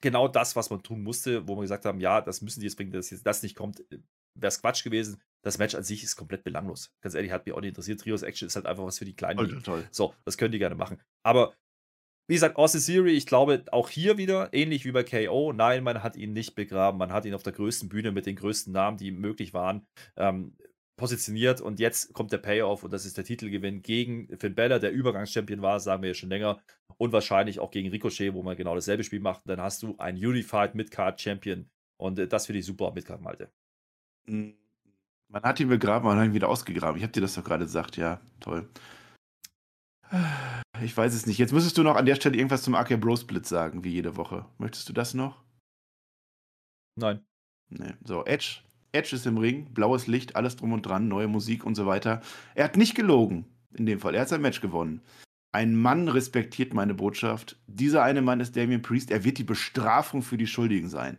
genau das, was man tun musste, wo wir gesagt haben, ja, das müssen die jetzt bringen, dass jetzt das nicht kommt, äh, wäre es Quatsch gewesen. Das Match an sich ist komplett belanglos. Ganz ehrlich, hat mich auch nicht interessiert. Trios Action ist halt einfach was für die Kleinen. Toll, toll. So, das können die gerne machen. Aber wie gesagt, Austin Theory, ich glaube auch hier wieder, ähnlich wie bei KO, nein, man hat ihn nicht begraben. Man hat ihn auf der größten Bühne mit den größten Namen, die möglich waren, ähm, positioniert und jetzt kommt der Payoff und das ist der Titelgewinn gegen Finn Bella, der Übergangschampion war, sagen wir ja schon länger und wahrscheinlich auch gegen Ricochet, wo man genau dasselbe Spiel macht. Dann hast du einen Unified Midcard Champion und äh, das finde ich super Midcard Malte. Hm, man hat ihn begraben, man hat ihn wieder ausgegraben. Ich habe dir das doch gerade gesagt, ja, toll. Ich weiß es nicht. Jetzt müsstest du noch an der Stelle irgendwas zum AK Bro Split sagen, wie jede Woche. Möchtest du das noch? Nein. Nee. So, Edge. Edge ist im Ring, blaues Licht, alles drum und dran, neue Musik und so weiter. Er hat nicht gelogen, in dem Fall. Er hat sein Match gewonnen. Ein Mann respektiert meine Botschaft. Dieser eine Mann ist Damien Priest. Er wird die Bestrafung für die Schuldigen sein.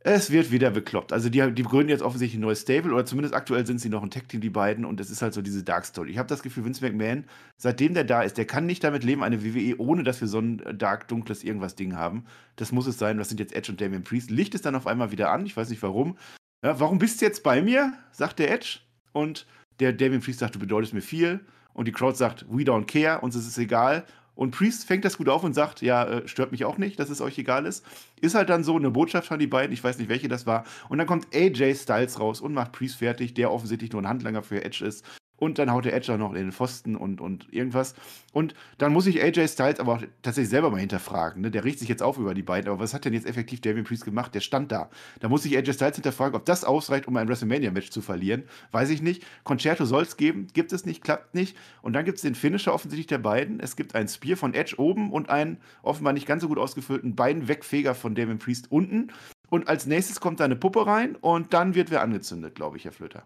Es wird wieder bekloppt. Also die, die gründen jetzt offensichtlich ein neues Stable oder zumindest aktuell sind sie noch ein Tech-Team, die beiden. Und es ist halt so diese Dark Story. Ich habe das Gefühl, Vince McMahon, seitdem der da ist, der kann nicht damit leben, eine WWE, ohne dass wir so ein dark, dunkles irgendwas Ding haben. Das muss es sein. Das sind jetzt Edge und Damian Priest. Licht ist dann auf einmal wieder an. Ich weiß nicht warum. Ja, warum bist du jetzt bei mir? sagt der Edge. Und der Damien Priest sagt, du bedeutest mir viel. Und die Crowd sagt, we don't care, uns ist es egal. Und Priest fängt das gut auf und sagt, ja, äh, stört mich auch nicht, dass es euch egal ist. Ist halt dann so eine Botschaft von die beiden, ich weiß nicht, welche das war. Und dann kommt AJ Styles raus und macht Priest fertig, der offensichtlich nur ein Handlanger für Edge ist und dann haut der Edge auch noch in den Pfosten und, und irgendwas. Und dann muss ich AJ Styles aber auch tatsächlich selber mal hinterfragen. Ne? Der riecht sich jetzt auf über die beiden, aber was hat denn jetzt effektiv Damien Priest gemacht? Der stand da. Da muss ich AJ Styles hinterfragen, ob das ausreicht, um ein WrestleMania-Match zu verlieren. Weiß ich nicht. Concerto soll es geben, gibt es nicht, klappt nicht. Und dann gibt es den Finisher offensichtlich der beiden. Es gibt ein Spear von Edge oben und einen offenbar nicht ganz so gut ausgefüllten Beinwegfeger von Damien Priest unten. Und als nächstes kommt da eine Puppe rein und dann wird wer angezündet, glaube ich, Herr Flöter.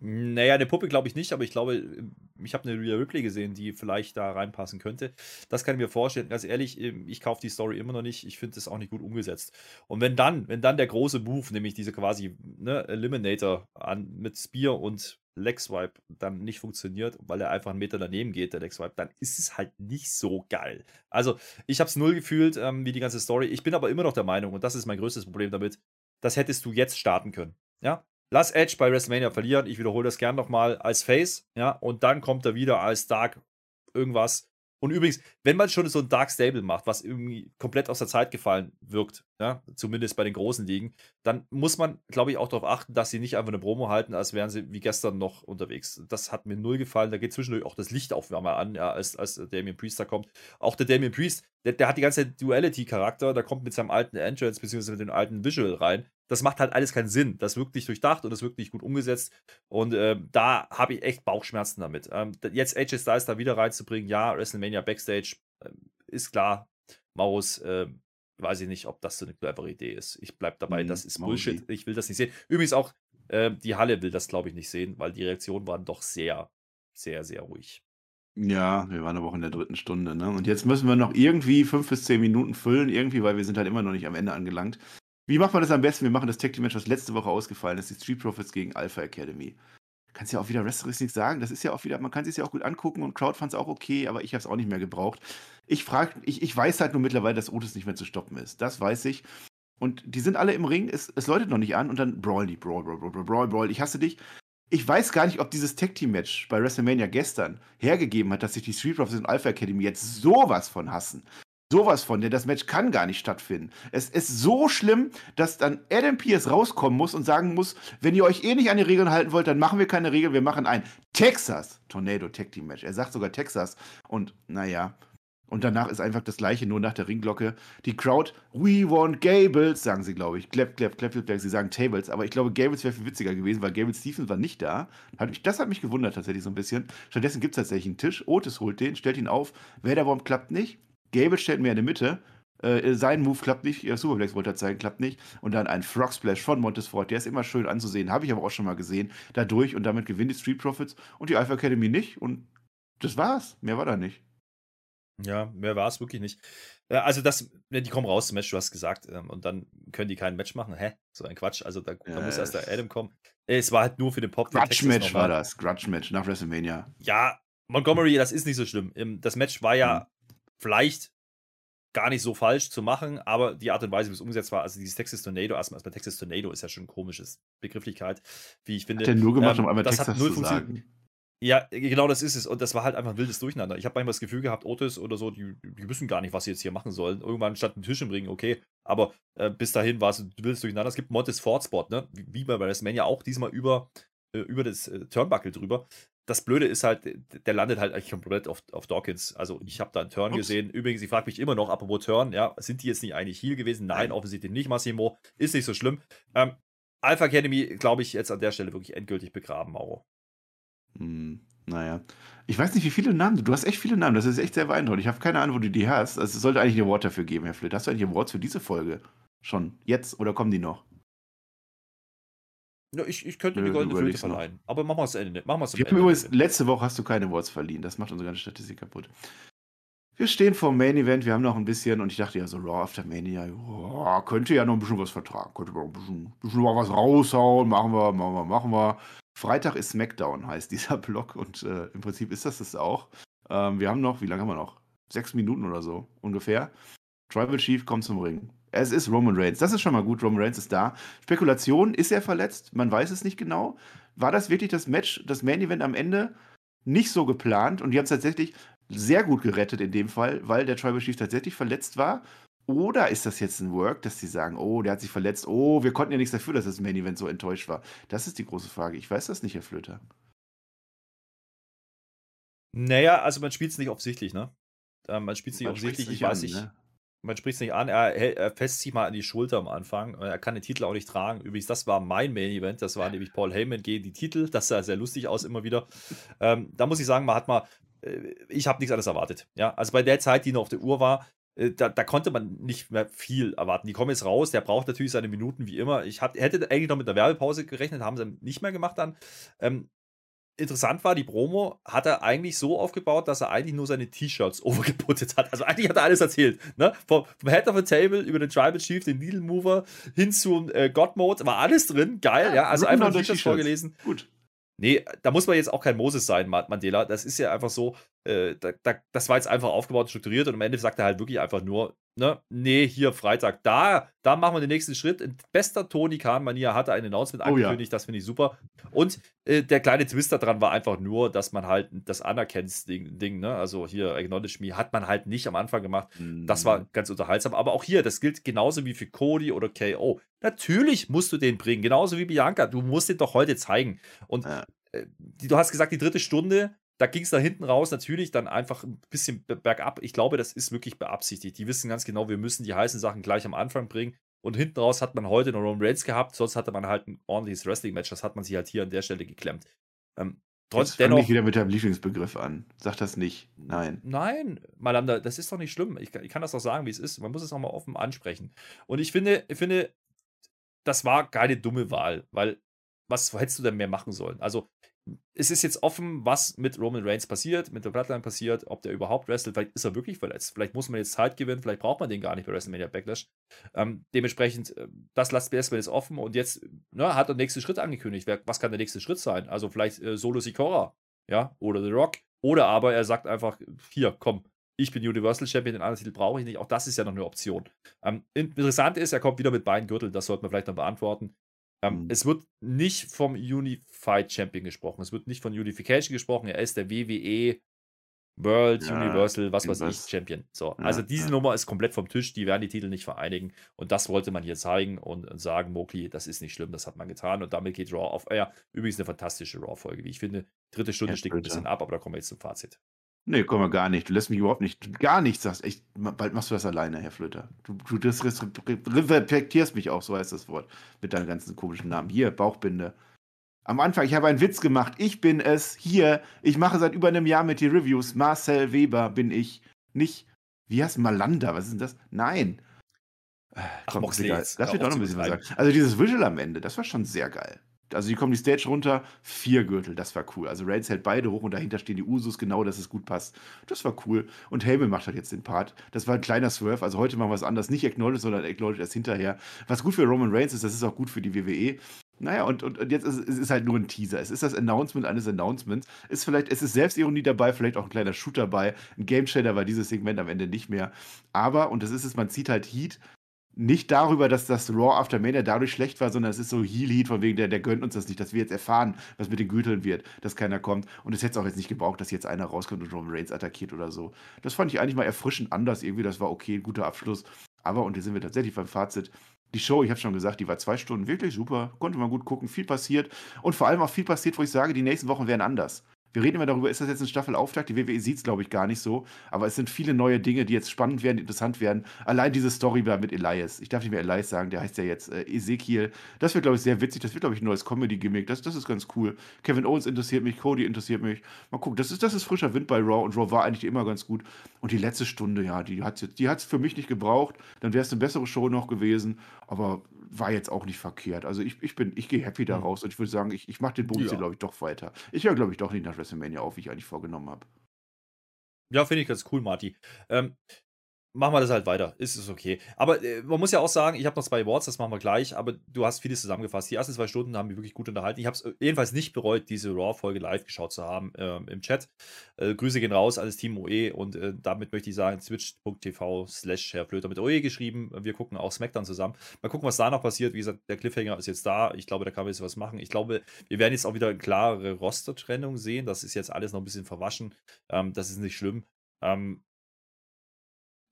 Naja, eine Puppe glaube ich nicht, aber ich glaube, ich habe eine Rhea Ripley gesehen, die vielleicht da reinpassen könnte. Das kann ich mir vorstellen. Ganz ehrlich, ähm, ich kaufe die Story immer noch nicht. Ich finde das auch nicht gut umgesetzt. Und wenn dann, wenn dann der große Move, nämlich diese quasi ne, Eliminator an, mit Spear und Leg Swipe dann nicht funktioniert, weil er einfach einen Meter daneben geht, der Leg Swipe, dann ist es halt nicht so geil. Also, ich habe es null gefühlt, ähm, wie die ganze Story. Ich bin aber immer noch der Meinung, und das ist mein größtes Problem damit, das hättest du jetzt starten können. Ja, Lass Edge bei WrestleMania verlieren. Ich wiederhole das gern nochmal als Face, ja, und dann kommt er wieder als Dark irgendwas. Und übrigens, wenn man schon so ein Dark Stable macht, was irgendwie komplett aus der Zeit gefallen wirkt, ja, zumindest bei den großen Ligen, dann muss man, glaube ich, auch darauf achten, dass sie nicht einfach eine Promo halten, als wären sie wie gestern noch unterwegs. Das hat mir null gefallen. Da geht zwischendurch auch das Licht auf einmal an, ja, als, als Damien Priest da kommt. Auch der Damien Priest, der, der hat die ganze Duality-Charakter, der kommt mit seinem alten Entrance bzw. mit dem alten Visual rein das macht halt alles keinen Sinn. Das wirkt nicht durchdacht und das wirkt nicht gut umgesetzt. Und äh, da habe ich echt Bauchschmerzen damit. Ähm, jetzt AJ Styles da wieder reinzubringen, ja, WrestleMania Backstage, äh, ist klar. Maus, äh, weiß ich nicht, ob das so eine clevere Idee ist. Ich bleibe dabei, mhm, das ist Bullshit. Ich will das nicht sehen. Übrigens auch, äh, die Halle will das, glaube ich, nicht sehen, weil die Reaktionen waren doch sehr, sehr, sehr ruhig. Ja, wir waren aber auch in der dritten Stunde. Ne? Und jetzt müssen wir noch irgendwie fünf bis zehn Minuten füllen, irgendwie, weil wir sind halt immer noch nicht am Ende angelangt. Wie macht man das am besten? Wir machen das Tag Team Match, was letzte Woche ausgefallen ist, die Street Profits gegen Alpha Academy. Kannst ja auch wieder Wrestlers nichts sagen. Das ist ja auch wieder, man kann sich ja auch gut angucken und Crowd fand es auch okay, aber ich habe es auch nicht mehr gebraucht. Ich frage, ich, ich weiß halt nur mittlerweile, dass Otis nicht mehr zu stoppen ist. Das weiß ich. Und die sind alle im Ring, es, es läutet noch nicht an und dann brawl die, brawl, brawl, brawl, brawl, brawl. Ich hasse dich. Ich weiß gar nicht, ob dieses Tag Team Match bei WrestleMania gestern hergegeben hat, dass sich die Street Profits und Alpha Academy jetzt sowas von hassen. Sowas von, denn das Match kann gar nicht stattfinden. Es ist so schlimm, dass dann Adam Pierce rauskommen muss und sagen muss, wenn ihr euch eh nicht an die Regeln halten wollt, dann machen wir keine Regeln, wir machen ein Texas Tornado Tag Team Match. Er sagt sogar Texas und naja. Und danach ist einfach das gleiche, nur nach der Ringglocke. Die Crowd, we want Gables, sagen sie, glaube ich. Clap, clap, clap, clap, sie sagen Tables. Aber ich glaube, Gables wäre viel witziger gewesen, weil Gables Stevens war nicht da. Das hat mich gewundert tatsächlich so ein bisschen. Stattdessen gibt es tatsächlich einen Tisch. Otis holt den, stellt ihn auf. Wurm klappt nicht. Gable stellt mir in der Mitte. Äh, sein Move klappt nicht, äh, Superplex wollte er zeigen, klappt nicht. Und dann ein Frog Splash von Montesfort, der ist immer schön anzusehen, habe ich aber auch schon mal gesehen. Dadurch und damit gewinnen die Street Profits und die Alpha Academy nicht. Und das war's. Mehr war da nicht. Ja, mehr war es wirklich nicht. Also, das, die kommen raus zum Match, du hast gesagt, ähm, und dann können die kein Match machen. Hä? So ein Quatsch. Also, da, da muss erst der Adam kommen. Es war halt nur für den Pop. Grudge-Match war das. Grudge-Match nach WrestleMania. Ja, Montgomery, das ist nicht so schlimm. Das Match war ja mhm vielleicht gar nicht so falsch zu machen, aber die Art und Weise, wie es umgesetzt war, also dieses Texas Tornado, erstmal erstmal Texas Tornado ist ja schon ein komisches Begrifflichkeit, wie ich finde. Hat der nur gemacht, ähm, um einmal das Texas hat null zu sagen. Ja, genau das ist es. Und das war halt einfach ein wildes Durcheinander. Ich habe manchmal das Gefühl gehabt, Otis oder so, die, die wissen gar nicht, was sie jetzt hier machen sollen. Irgendwann statt einen Tisch im Ring, okay. Aber äh, bis dahin war es ein wildes Durcheinander. Es gibt Montes Ford Spot, ne? Wie, wie bei WrestleMania auch diesmal über, äh, über das äh, Turnbuckle drüber das Blöde ist halt, der landet halt eigentlich komplett auf, auf Dawkins. Also ich habe da einen Turn Ups. gesehen. Übrigens, ich frage mich immer noch, apropos Turn, ja, sind die jetzt nicht eigentlich Heal gewesen? Nein, Nein. offensichtlich nicht, Massimo. Ist nicht so schlimm. Ähm, Alpha Academy, glaube ich, jetzt an der Stelle wirklich endgültig begraben, Mauro. Hm, naja. Ich weiß nicht, wie viele Namen. Du hast echt viele Namen. Das ist echt sehr beeindruckend. Ich habe keine Ahnung, wo du die hast. Also, es sollte eigentlich ein Award dafür geben, Herr Flitt. Hast du eigentlich ein Award für diese Folge? Schon jetzt oder kommen die noch? Ja, ich, ich könnte die goldene Flöte verleihen. Aber machen wir es Ende. Machen wir's am Ende. Übrigens, letzte Woche hast du keine Awards verliehen. Das macht unsere ganze Statistik kaputt. Wir stehen vor dem Main Event, wir haben noch ein bisschen und ich dachte ja so, Raw After Mania, oh, könnte ja noch ein bisschen was vertragen, könnte man ein bisschen, bisschen mal was raushauen, machen wir, machen wir, machen wir. Freitag ist SmackDown, heißt dieser Block und äh, im Prinzip ist das das auch. Ähm, wir haben noch, wie lange haben wir noch? Sechs Minuten oder so ungefähr. Tribal Chief kommt zum Ring. Es ist Roman Reigns. Das ist schon mal gut. Roman Reigns ist da. Spekulation, ist er verletzt? Man weiß es nicht genau. War das wirklich das Match, das Main Event am Ende? Nicht so geplant und die haben es tatsächlich sehr gut gerettet in dem Fall, weil der Tribal Chief tatsächlich verletzt war. Oder ist das jetzt ein Work, dass sie sagen, oh, der hat sich verletzt, oh, wir konnten ja nichts dafür, dass das Main Event so enttäuscht war? Das ist die große Frage. Ich weiß das nicht, Herr Flöter. Naja, also man spielt es nicht offensichtlich, ne? Ähm, man spielt es nicht offensichtlich, ich weiß nicht. Ne? Man spricht es nicht an, er, er fässt sich mal an die Schulter am Anfang. Er kann den Titel auch nicht tragen. Übrigens, das war mein Main Event. Das war nämlich Paul Heyman gegen die Titel. Das sah sehr lustig aus immer wieder. Ähm, da muss ich sagen, man hat mal, äh, ich habe nichts anderes erwartet. Ja, also bei der Zeit, die noch auf der Uhr war, äh, da, da, konnte man nicht mehr viel erwarten. Die kommen jetzt raus, der braucht natürlich seine Minuten wie immer. Ich hab, hätte eigentlich noch mit einer Werbepause gerechnet, haben sie nicht mehr gemacht dann. Ähm, interessant war, die Promo hat er eigentlich so aufgebaut, dass er eigentlich nur seine T-Shirts overgeputtet hat. Also eigentlich hat er alles erzählt. Ne? Vom, vom Head of the Table über den Tribal Chief, den Needle Mover hin zum äh, God Mode, war alles drin. Geil, ja. ja. Also einfach T-Shirts vorgelesen. Gut. Nee, da muss man jetzt auch kein Moses sein, Mandela. Das ist ja einfach so, äh, da, da, das war jetzt einfach aufgebaut, strukturiert und am Ende sagt er halt wirklich einfach nur, ne, nee, hier Freitag, da, da machen wir den nächsten Schritt. In bester Tony Khan-Manier hat er ein Announcement oh, angekündigt, ja. das finde ich super. Und äh, der kleine Twist daran war einfach nur, dass man halt das Anerkenntnis-Ding, Ding, ne, also hier Acknowledge Me, hat man halt nicht am Anfang gemacht. Mhm. Das war mhm. ganz unterhaltsam. Aber auch hier, das gilt genauso wie für Cody oder KO. Natürlich musst du den bringen, genauso wie Bianca. Du musst den doch heute zeigen. Und ja. äh, du hast gesagt, die dritte Stunde, da ging es da hinten raus natürlich dann einfach ein bisschen bergab. Ich glaube, das ist wirklich beabsichtigt. Die wissen ganz genau, wir müssen die heißen Sachen gleich am Anfang bringen. Und hinten raus hat man heute noch Roman Reigns gehabt, sonst hatte man halt ein ordentliches Wrestling-Match. Das hat man sich halt hier an der Stelle geklemmt. Ähm, trotz Jetzt dennoch. nicht wieder mit deinem Lieblingsbegriff an. Sag das nicht. Nein. Nein, Malanda, das ist doch nicht schlimm. Ich, ich kann das doch sagen, wie es ist. Man muss es auch mal offen ansprechen. Und ich finde, ich finde, das war keine dumme Wahl, weil was hättest du denn mehr machen sollen? Also, es ist jetzt offen, was mit Roman Reigns passiert, mit der Bloodline passiert, ob der überhaupt wrestelt. Vielleicht ist er wirklich verletzt. Vielleicht muss man jetzt Zeit gewinnen, vielleicht braucht man den gar nicht bei WrestleMania Backlash. Ähm, dementsprechend, äh, das lasst mir erstmal jetzt offen und jetzt ne, hat er den nächsten Schritt angekündigt. Was kann der nächste Schritt sein? Also vielleicht äh, Solo Sikoa, ja, oder The Rock. Oder aber er sagt einfach, hier, komm, ich bin Universal Champion, den anderen Titel brauche ich nicht. Auch das ist ja noch eine Option. Ähm, interessant ist, er kommt wieder mit beiden Gürteln, das sollte man vielleicht noch beantworten. Ähm, mhm. Es wird nicht vom Unified Champion gesprochen. Es wird nicht von Unification gesprochen. Er ist der WWE World, ja, Universal, was weiß ich, Champion. So, ja, also diese ja. Nummer ist komplett vom Tisch. Die werden die Titel nicht vereinigen. Und das wollte man hier zeigen und, und sagen, Mokli, das ist nicht schlimm, das hat man getan. Und damit geht Raw auf. Ja, übrigens eine fantastische Raw-Folge, wie ich finde. Dritte Stunde stickt ein bisschen ab, aber da kommen wir jetzt zum Fazit. Nee, komm mal gar nicht. Du lässt mich überhaupt nicht, gar nichts sagst. Echt, bald machst du das alleine, Herr Flöter. Du, du respektierst mich auch, so heißt das Wort, mit deinen ganzen komischen Namen. Hier, Bauchbinde. Am Anfang, ich habe einen Witz gemacht. Ich bin es. Hier, ich mache seit über einem Jahr mit dir Reviews. Marcel Weber bin ich. Nicht, wie heißt Malanda? Was ist denn das? Nein. Ach, Komm, Moxley, Lass mich doch noch ein bisschen was sagen. Also dieses Visual am Ende, das war schon sehr geil also die kommen die Stage runter, vier Gürtel, das war cool. Also Reigns hält beide hoch und dahinter stehen die Usus, genau, dass es gut passt. Das war cool. Und Heyman macht halt jetzt den Part. Das war ein kleiner Swerve, also heute machen wir es anders. Nicht Acknowledge, sondern Acknowledge erst hinterher. Was gut für Roman Reigns ist, das ist auch gut für die WWE. Naja, und, und, und jetzt ist es ist halt nur ein Teaser. Es ist das Announcement eines Announcements. Ist vielleicht, es ist Selbstironie dabei, vielleicht auch ein kleiner Shoot dabei. Ein Game Shader war dieses Segment am Ende nicht mehr. Aber, und das ist es, man zieht halt Heat nicht darüber, dass das Raw After Mania dadurch schlecht war, sondern es ist so Heal Heat von wegen, der, der gönnt uns das nicht, dass wir jetzt erfahren, was mit den Güteln wird, dass keiner kommt. Und es hätte es auch jetzt nicht gebraucht, dass jetzt einer rauskommt und Roman Reigns attackiert oder so. Das fand ich eigentlich mal erfrischend anders irgendwie. Das war okay, guter Abschluss. Aber, und hier sind wir tatsächlich beim Fazit, die Show, ich habe schon gesagt, die war zwei Stunden wirklich super, konnte man gut gucken, viel passiert und vor allem auch viel passiert, wo ich sage, die nächsten Wochen werden anders. Wir reden immer darüber, ist das jetzt ein Staffelauftakt? Die WWE sieht es, glaube ich, gar nicht so. Aber es sind viele neue Dinge, die jetzt spannend werden, interessant werden. Allein diese Story mit Elias. Ich darf nicht mehr Elias sagen, der heißt ja jetzt äh, Ezekiel. Das wird, glaube ich, sehr witzig. Das wird, glaube ich, ein neues Comedy-Gimmick. Das, das ist ganz cool. Kevin Owens interessiert mich, Cody interessiert mich. Mal gucken. Das ist, das ist frischer Wind bei Raw und Raw war eigentlich immer ganz gut. Und die letzte Stunde, ja, die hat es die für mich nicht gebraucht. Dann wäre es eine bessere Show noch gewesen. Aber war jetzt auch nicht verkehrt. Also ich, ich bin, ich gehe happy da hm. raus und ich würde sagen, ich, ich mache den Bogen ja. hier, glaube ich, doch weiter. Ich höre, glaube ich, doch nicht nach WrestleMania auf, wie ich eigentlich vorgenommen habe. Ja, finde ich ganz cool, Marty. Ähm, machen wir das halt weiter. Ist es okay. Aber äh, man muss ja auch sagen, ich habe noch zwei Awards, das machen wir gleich, aber du hast vieles zusammengefasst. Die ersten zwei Stunden haben mich wirklich gut unterhalten. Ich habe es äh, jedenfalls nicht bereut, diese Raw-Folge live geschaut zu haben ähm, im Chat. Äh, Grüße gehen raus, alles Team OE und äh, damit möchte ich sagen, twitch.tv slash Herrflöter mit OE geschrieben. Wir gucken auch SmackDown zusammen. Mal gucken, was da noch passiert. Wie gesagt, der Cliffhanger ist jetzt da. Ich glaube, da kann man jetzt was machen. Ich glaube, wir werden jetzt auch wieder eine klare Roster-Trennung sehen. Das ist jetzt alles noch ein bisschen verwaschen. Ähm, das ist nicht schlimm. Ähm,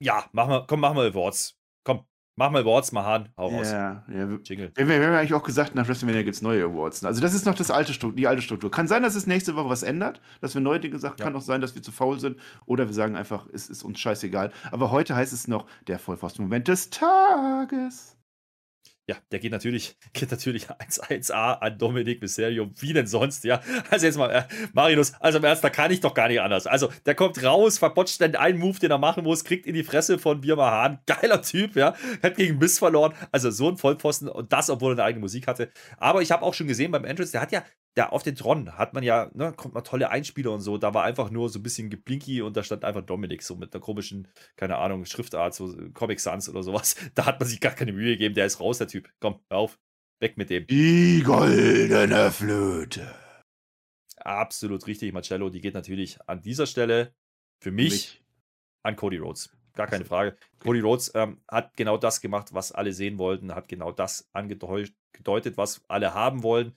ja, mach mal, komm, mach mal Awards. Komm, mach mal Awards, Mahan, hau raus. Ja, ja. Jingle. Wir, wir, wir haben eigentlich auch gesagt, nach WrestleMania gibt es neue Awards. Also das ist noch das alte Struktur, die alte Struktur. Kann sein, dass es nächste Woche was ändert, dass wir neue Dinge sagen. Ja. Kann auch sein, dass wir zu faul sind. Oder wir sagen einfach, es ist uns scheißegal. Aber heute heißt es noch der Vollpfosten-Moment des Tages. Ja, der geht natürlich, geht natürlich 1-1A an Dominik Mysterio, wie denn sonst, ja. Also jetzt mal, äh, Marinus, also im Ernst, da kann ich doch gar nicht anders. Also, der kommt raus, verbotscht dann einen Move, den er machen muss, kriegt in die Fresse von Birma Hahn. Geiler Typ, ja. Hat gegen Biss verloren. Also so ein Vollpfosten und das, obwohl er eine eigene Musik hatte. Aber ich habe auch schon gesehen beim Entrance, der hat ja da auf den Tron hat man ja, ne, kommt mal tolle Einspieler und so. Da war einfach nur so ein bisschen geblinky und da stand einfach Dominik so mit einer komischen, keine Ahnung, Schriftart, so Comic Sans oder sowas. Da hat man sich gar keine Mühe gegeben. Der ist raus, der Typ. Komm, hör auf. Weg mit dem. Die goldene Flöte. Absolut richtig, Marcello. Die geht natürlich an dieser Stelle für mich, mich. an Cody Rhodes. Gar keine Frage. Cody Rhodes ähm, hat genau das gemacht, was alle sehen wollten, hat genau das angedeutet, was alle haben wollen.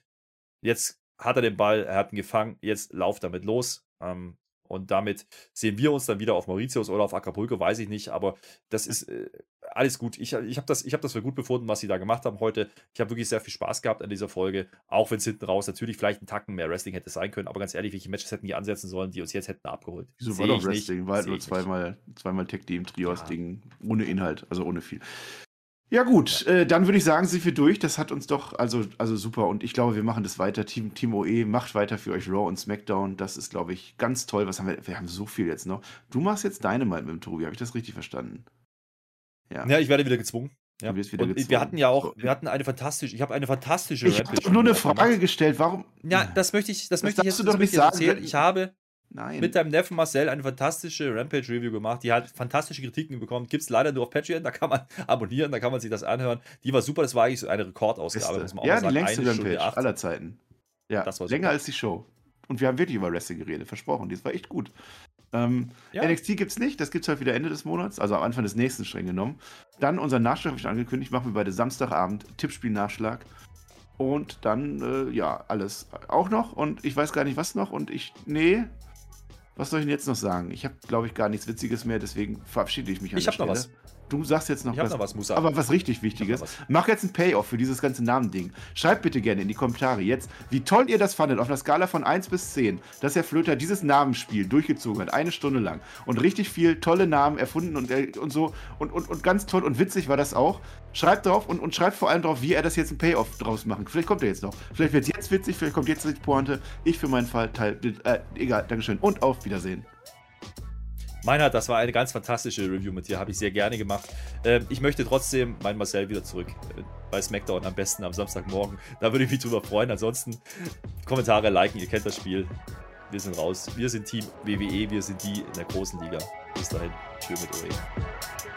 Jetzt hat er den Ball, er hat ihn gefangen, jetzt lauft damit los. Ähm, und damit sehen wir uns dann wieder auf Mauritius oder auf Acapulco, weiß ich nicht, aber das ist äh, alles gut. Ich, ich habe das, hab das für gut befunden, was sie da gemacht haben heute. Ich habe wirklich sehr viel Spaß gehabt an dieser Folge, auch wenn es hinten raus natürlich vielleicht ein Tacken mehr Wrestling hätte sein können, aber ganz ehrlich, welche Matches hätten die ansetzen sollen, die uns jetzt hätten abgeholt? Wieso war doch Wrestling? War halt nur zweimal, zweimal Tech Team Trios Ding ohne Inhalt, also ohne viel. Ja, gut, ja. Äh, dann würde ich sagen, sind wir durch. Das hat uns doch, also, also super. Und ich glaube, wir machen das weiter. Team, Team OE macht weiter für euch Raw und SmackDown. Das ist, glaube ich, ganz toll. Was haben wir? Wir haben so viel jetzt noch. Du machst jetzt deine mal mit dem Tobi. Habe ich das richtig verstanden? Ja. Ja, ich werde wieder gezwungen. Ja. Wieder und gezwungen. wir hatten ja auch, wir hatten eine fantastische, ich habe eine fantastische Ich habe nur eine Frage gemacht. gestellt, warum? Ja, das möchte ich, das, das möchte ich jetzt, du doch nicht sagen. Erzählen. Ich habe, Nein. mit deinem Neffen Marcel eine fantastische Rampage-Review gemacht. Die hat fantastische Kritiken bekommen. Gibt es leider nur auf Patreon, da kann man abonnieren, da kann man sich das anhören. Die war super, das war eigentlich so eine Rekordausgabe. Muss man auch ja, die längste Rampage aller Zeiten. Ja, das war länger als die Show. Und wir haben wirklich über Wrestling geredet, versprochen. Das war echt gut. Ähm, ja. NXT gibt es nicht, das gibt es halt wieder Ende des Monats, also am Anfang des nächsten streng genommen. Dann unser Nachschlag habe ich angekündigt, machen wir beide Samstagabend Tippspiel-Nachschlag. Und dann, äh, ja, alles auch noch. Und ich weiß gar nicht, was noch. Und ich, nee, was soll ich denn jetzt noch sagen? Ich habe, glaube ich, gar nichts Witziges mehr, deswegen verabschiede ich mich an Ich habe noch was. Du sagst jetzt noch ich was. Noch was Musa. Aber was richtig Wichtiges. Was. Mach jetzt ein Payoff für dieses ganze Namending. Schreibt bitte gerne in die Kommentare jetzt, wie toll ihr das fandet auf einer Skala von 1 bis 10, dass Herr Flöter dieses Namensspiel durchgezogen hat, eine Stunde lang. Und richtig viel tolle Namen erfunden und, äh, und so. Und, und, und ganz toll und witzig war das auch. Schreibt drauf und, und schreibt vor allem drauf, wie er das jetzt ein Payoff draus machen. Vielleicht kommt er jetzt noch. Vielleicht wird es jetzt witzig, vielleicht kommt jetzt die Pointe. Ich für meinen Fall teil. Äh, egal, Dankeschön. Und auf Wiedersehen. Meiner, das war eine ganz fantastische Review mit dir, habe ich sehr gerne gemacht. Ähm, ich möchte trotzdem meinen Marcel wieder zurück äh, bei SmackDown am besten am Samstagmorgen. Da würde ich mich drüber freuen. Ansonsten Kommentare liken, ihr kennt das Spiel. Wir sind raus. Wir sind Team WWE, wir sind die in der großen Liga. Bis dahin, schön mit euch.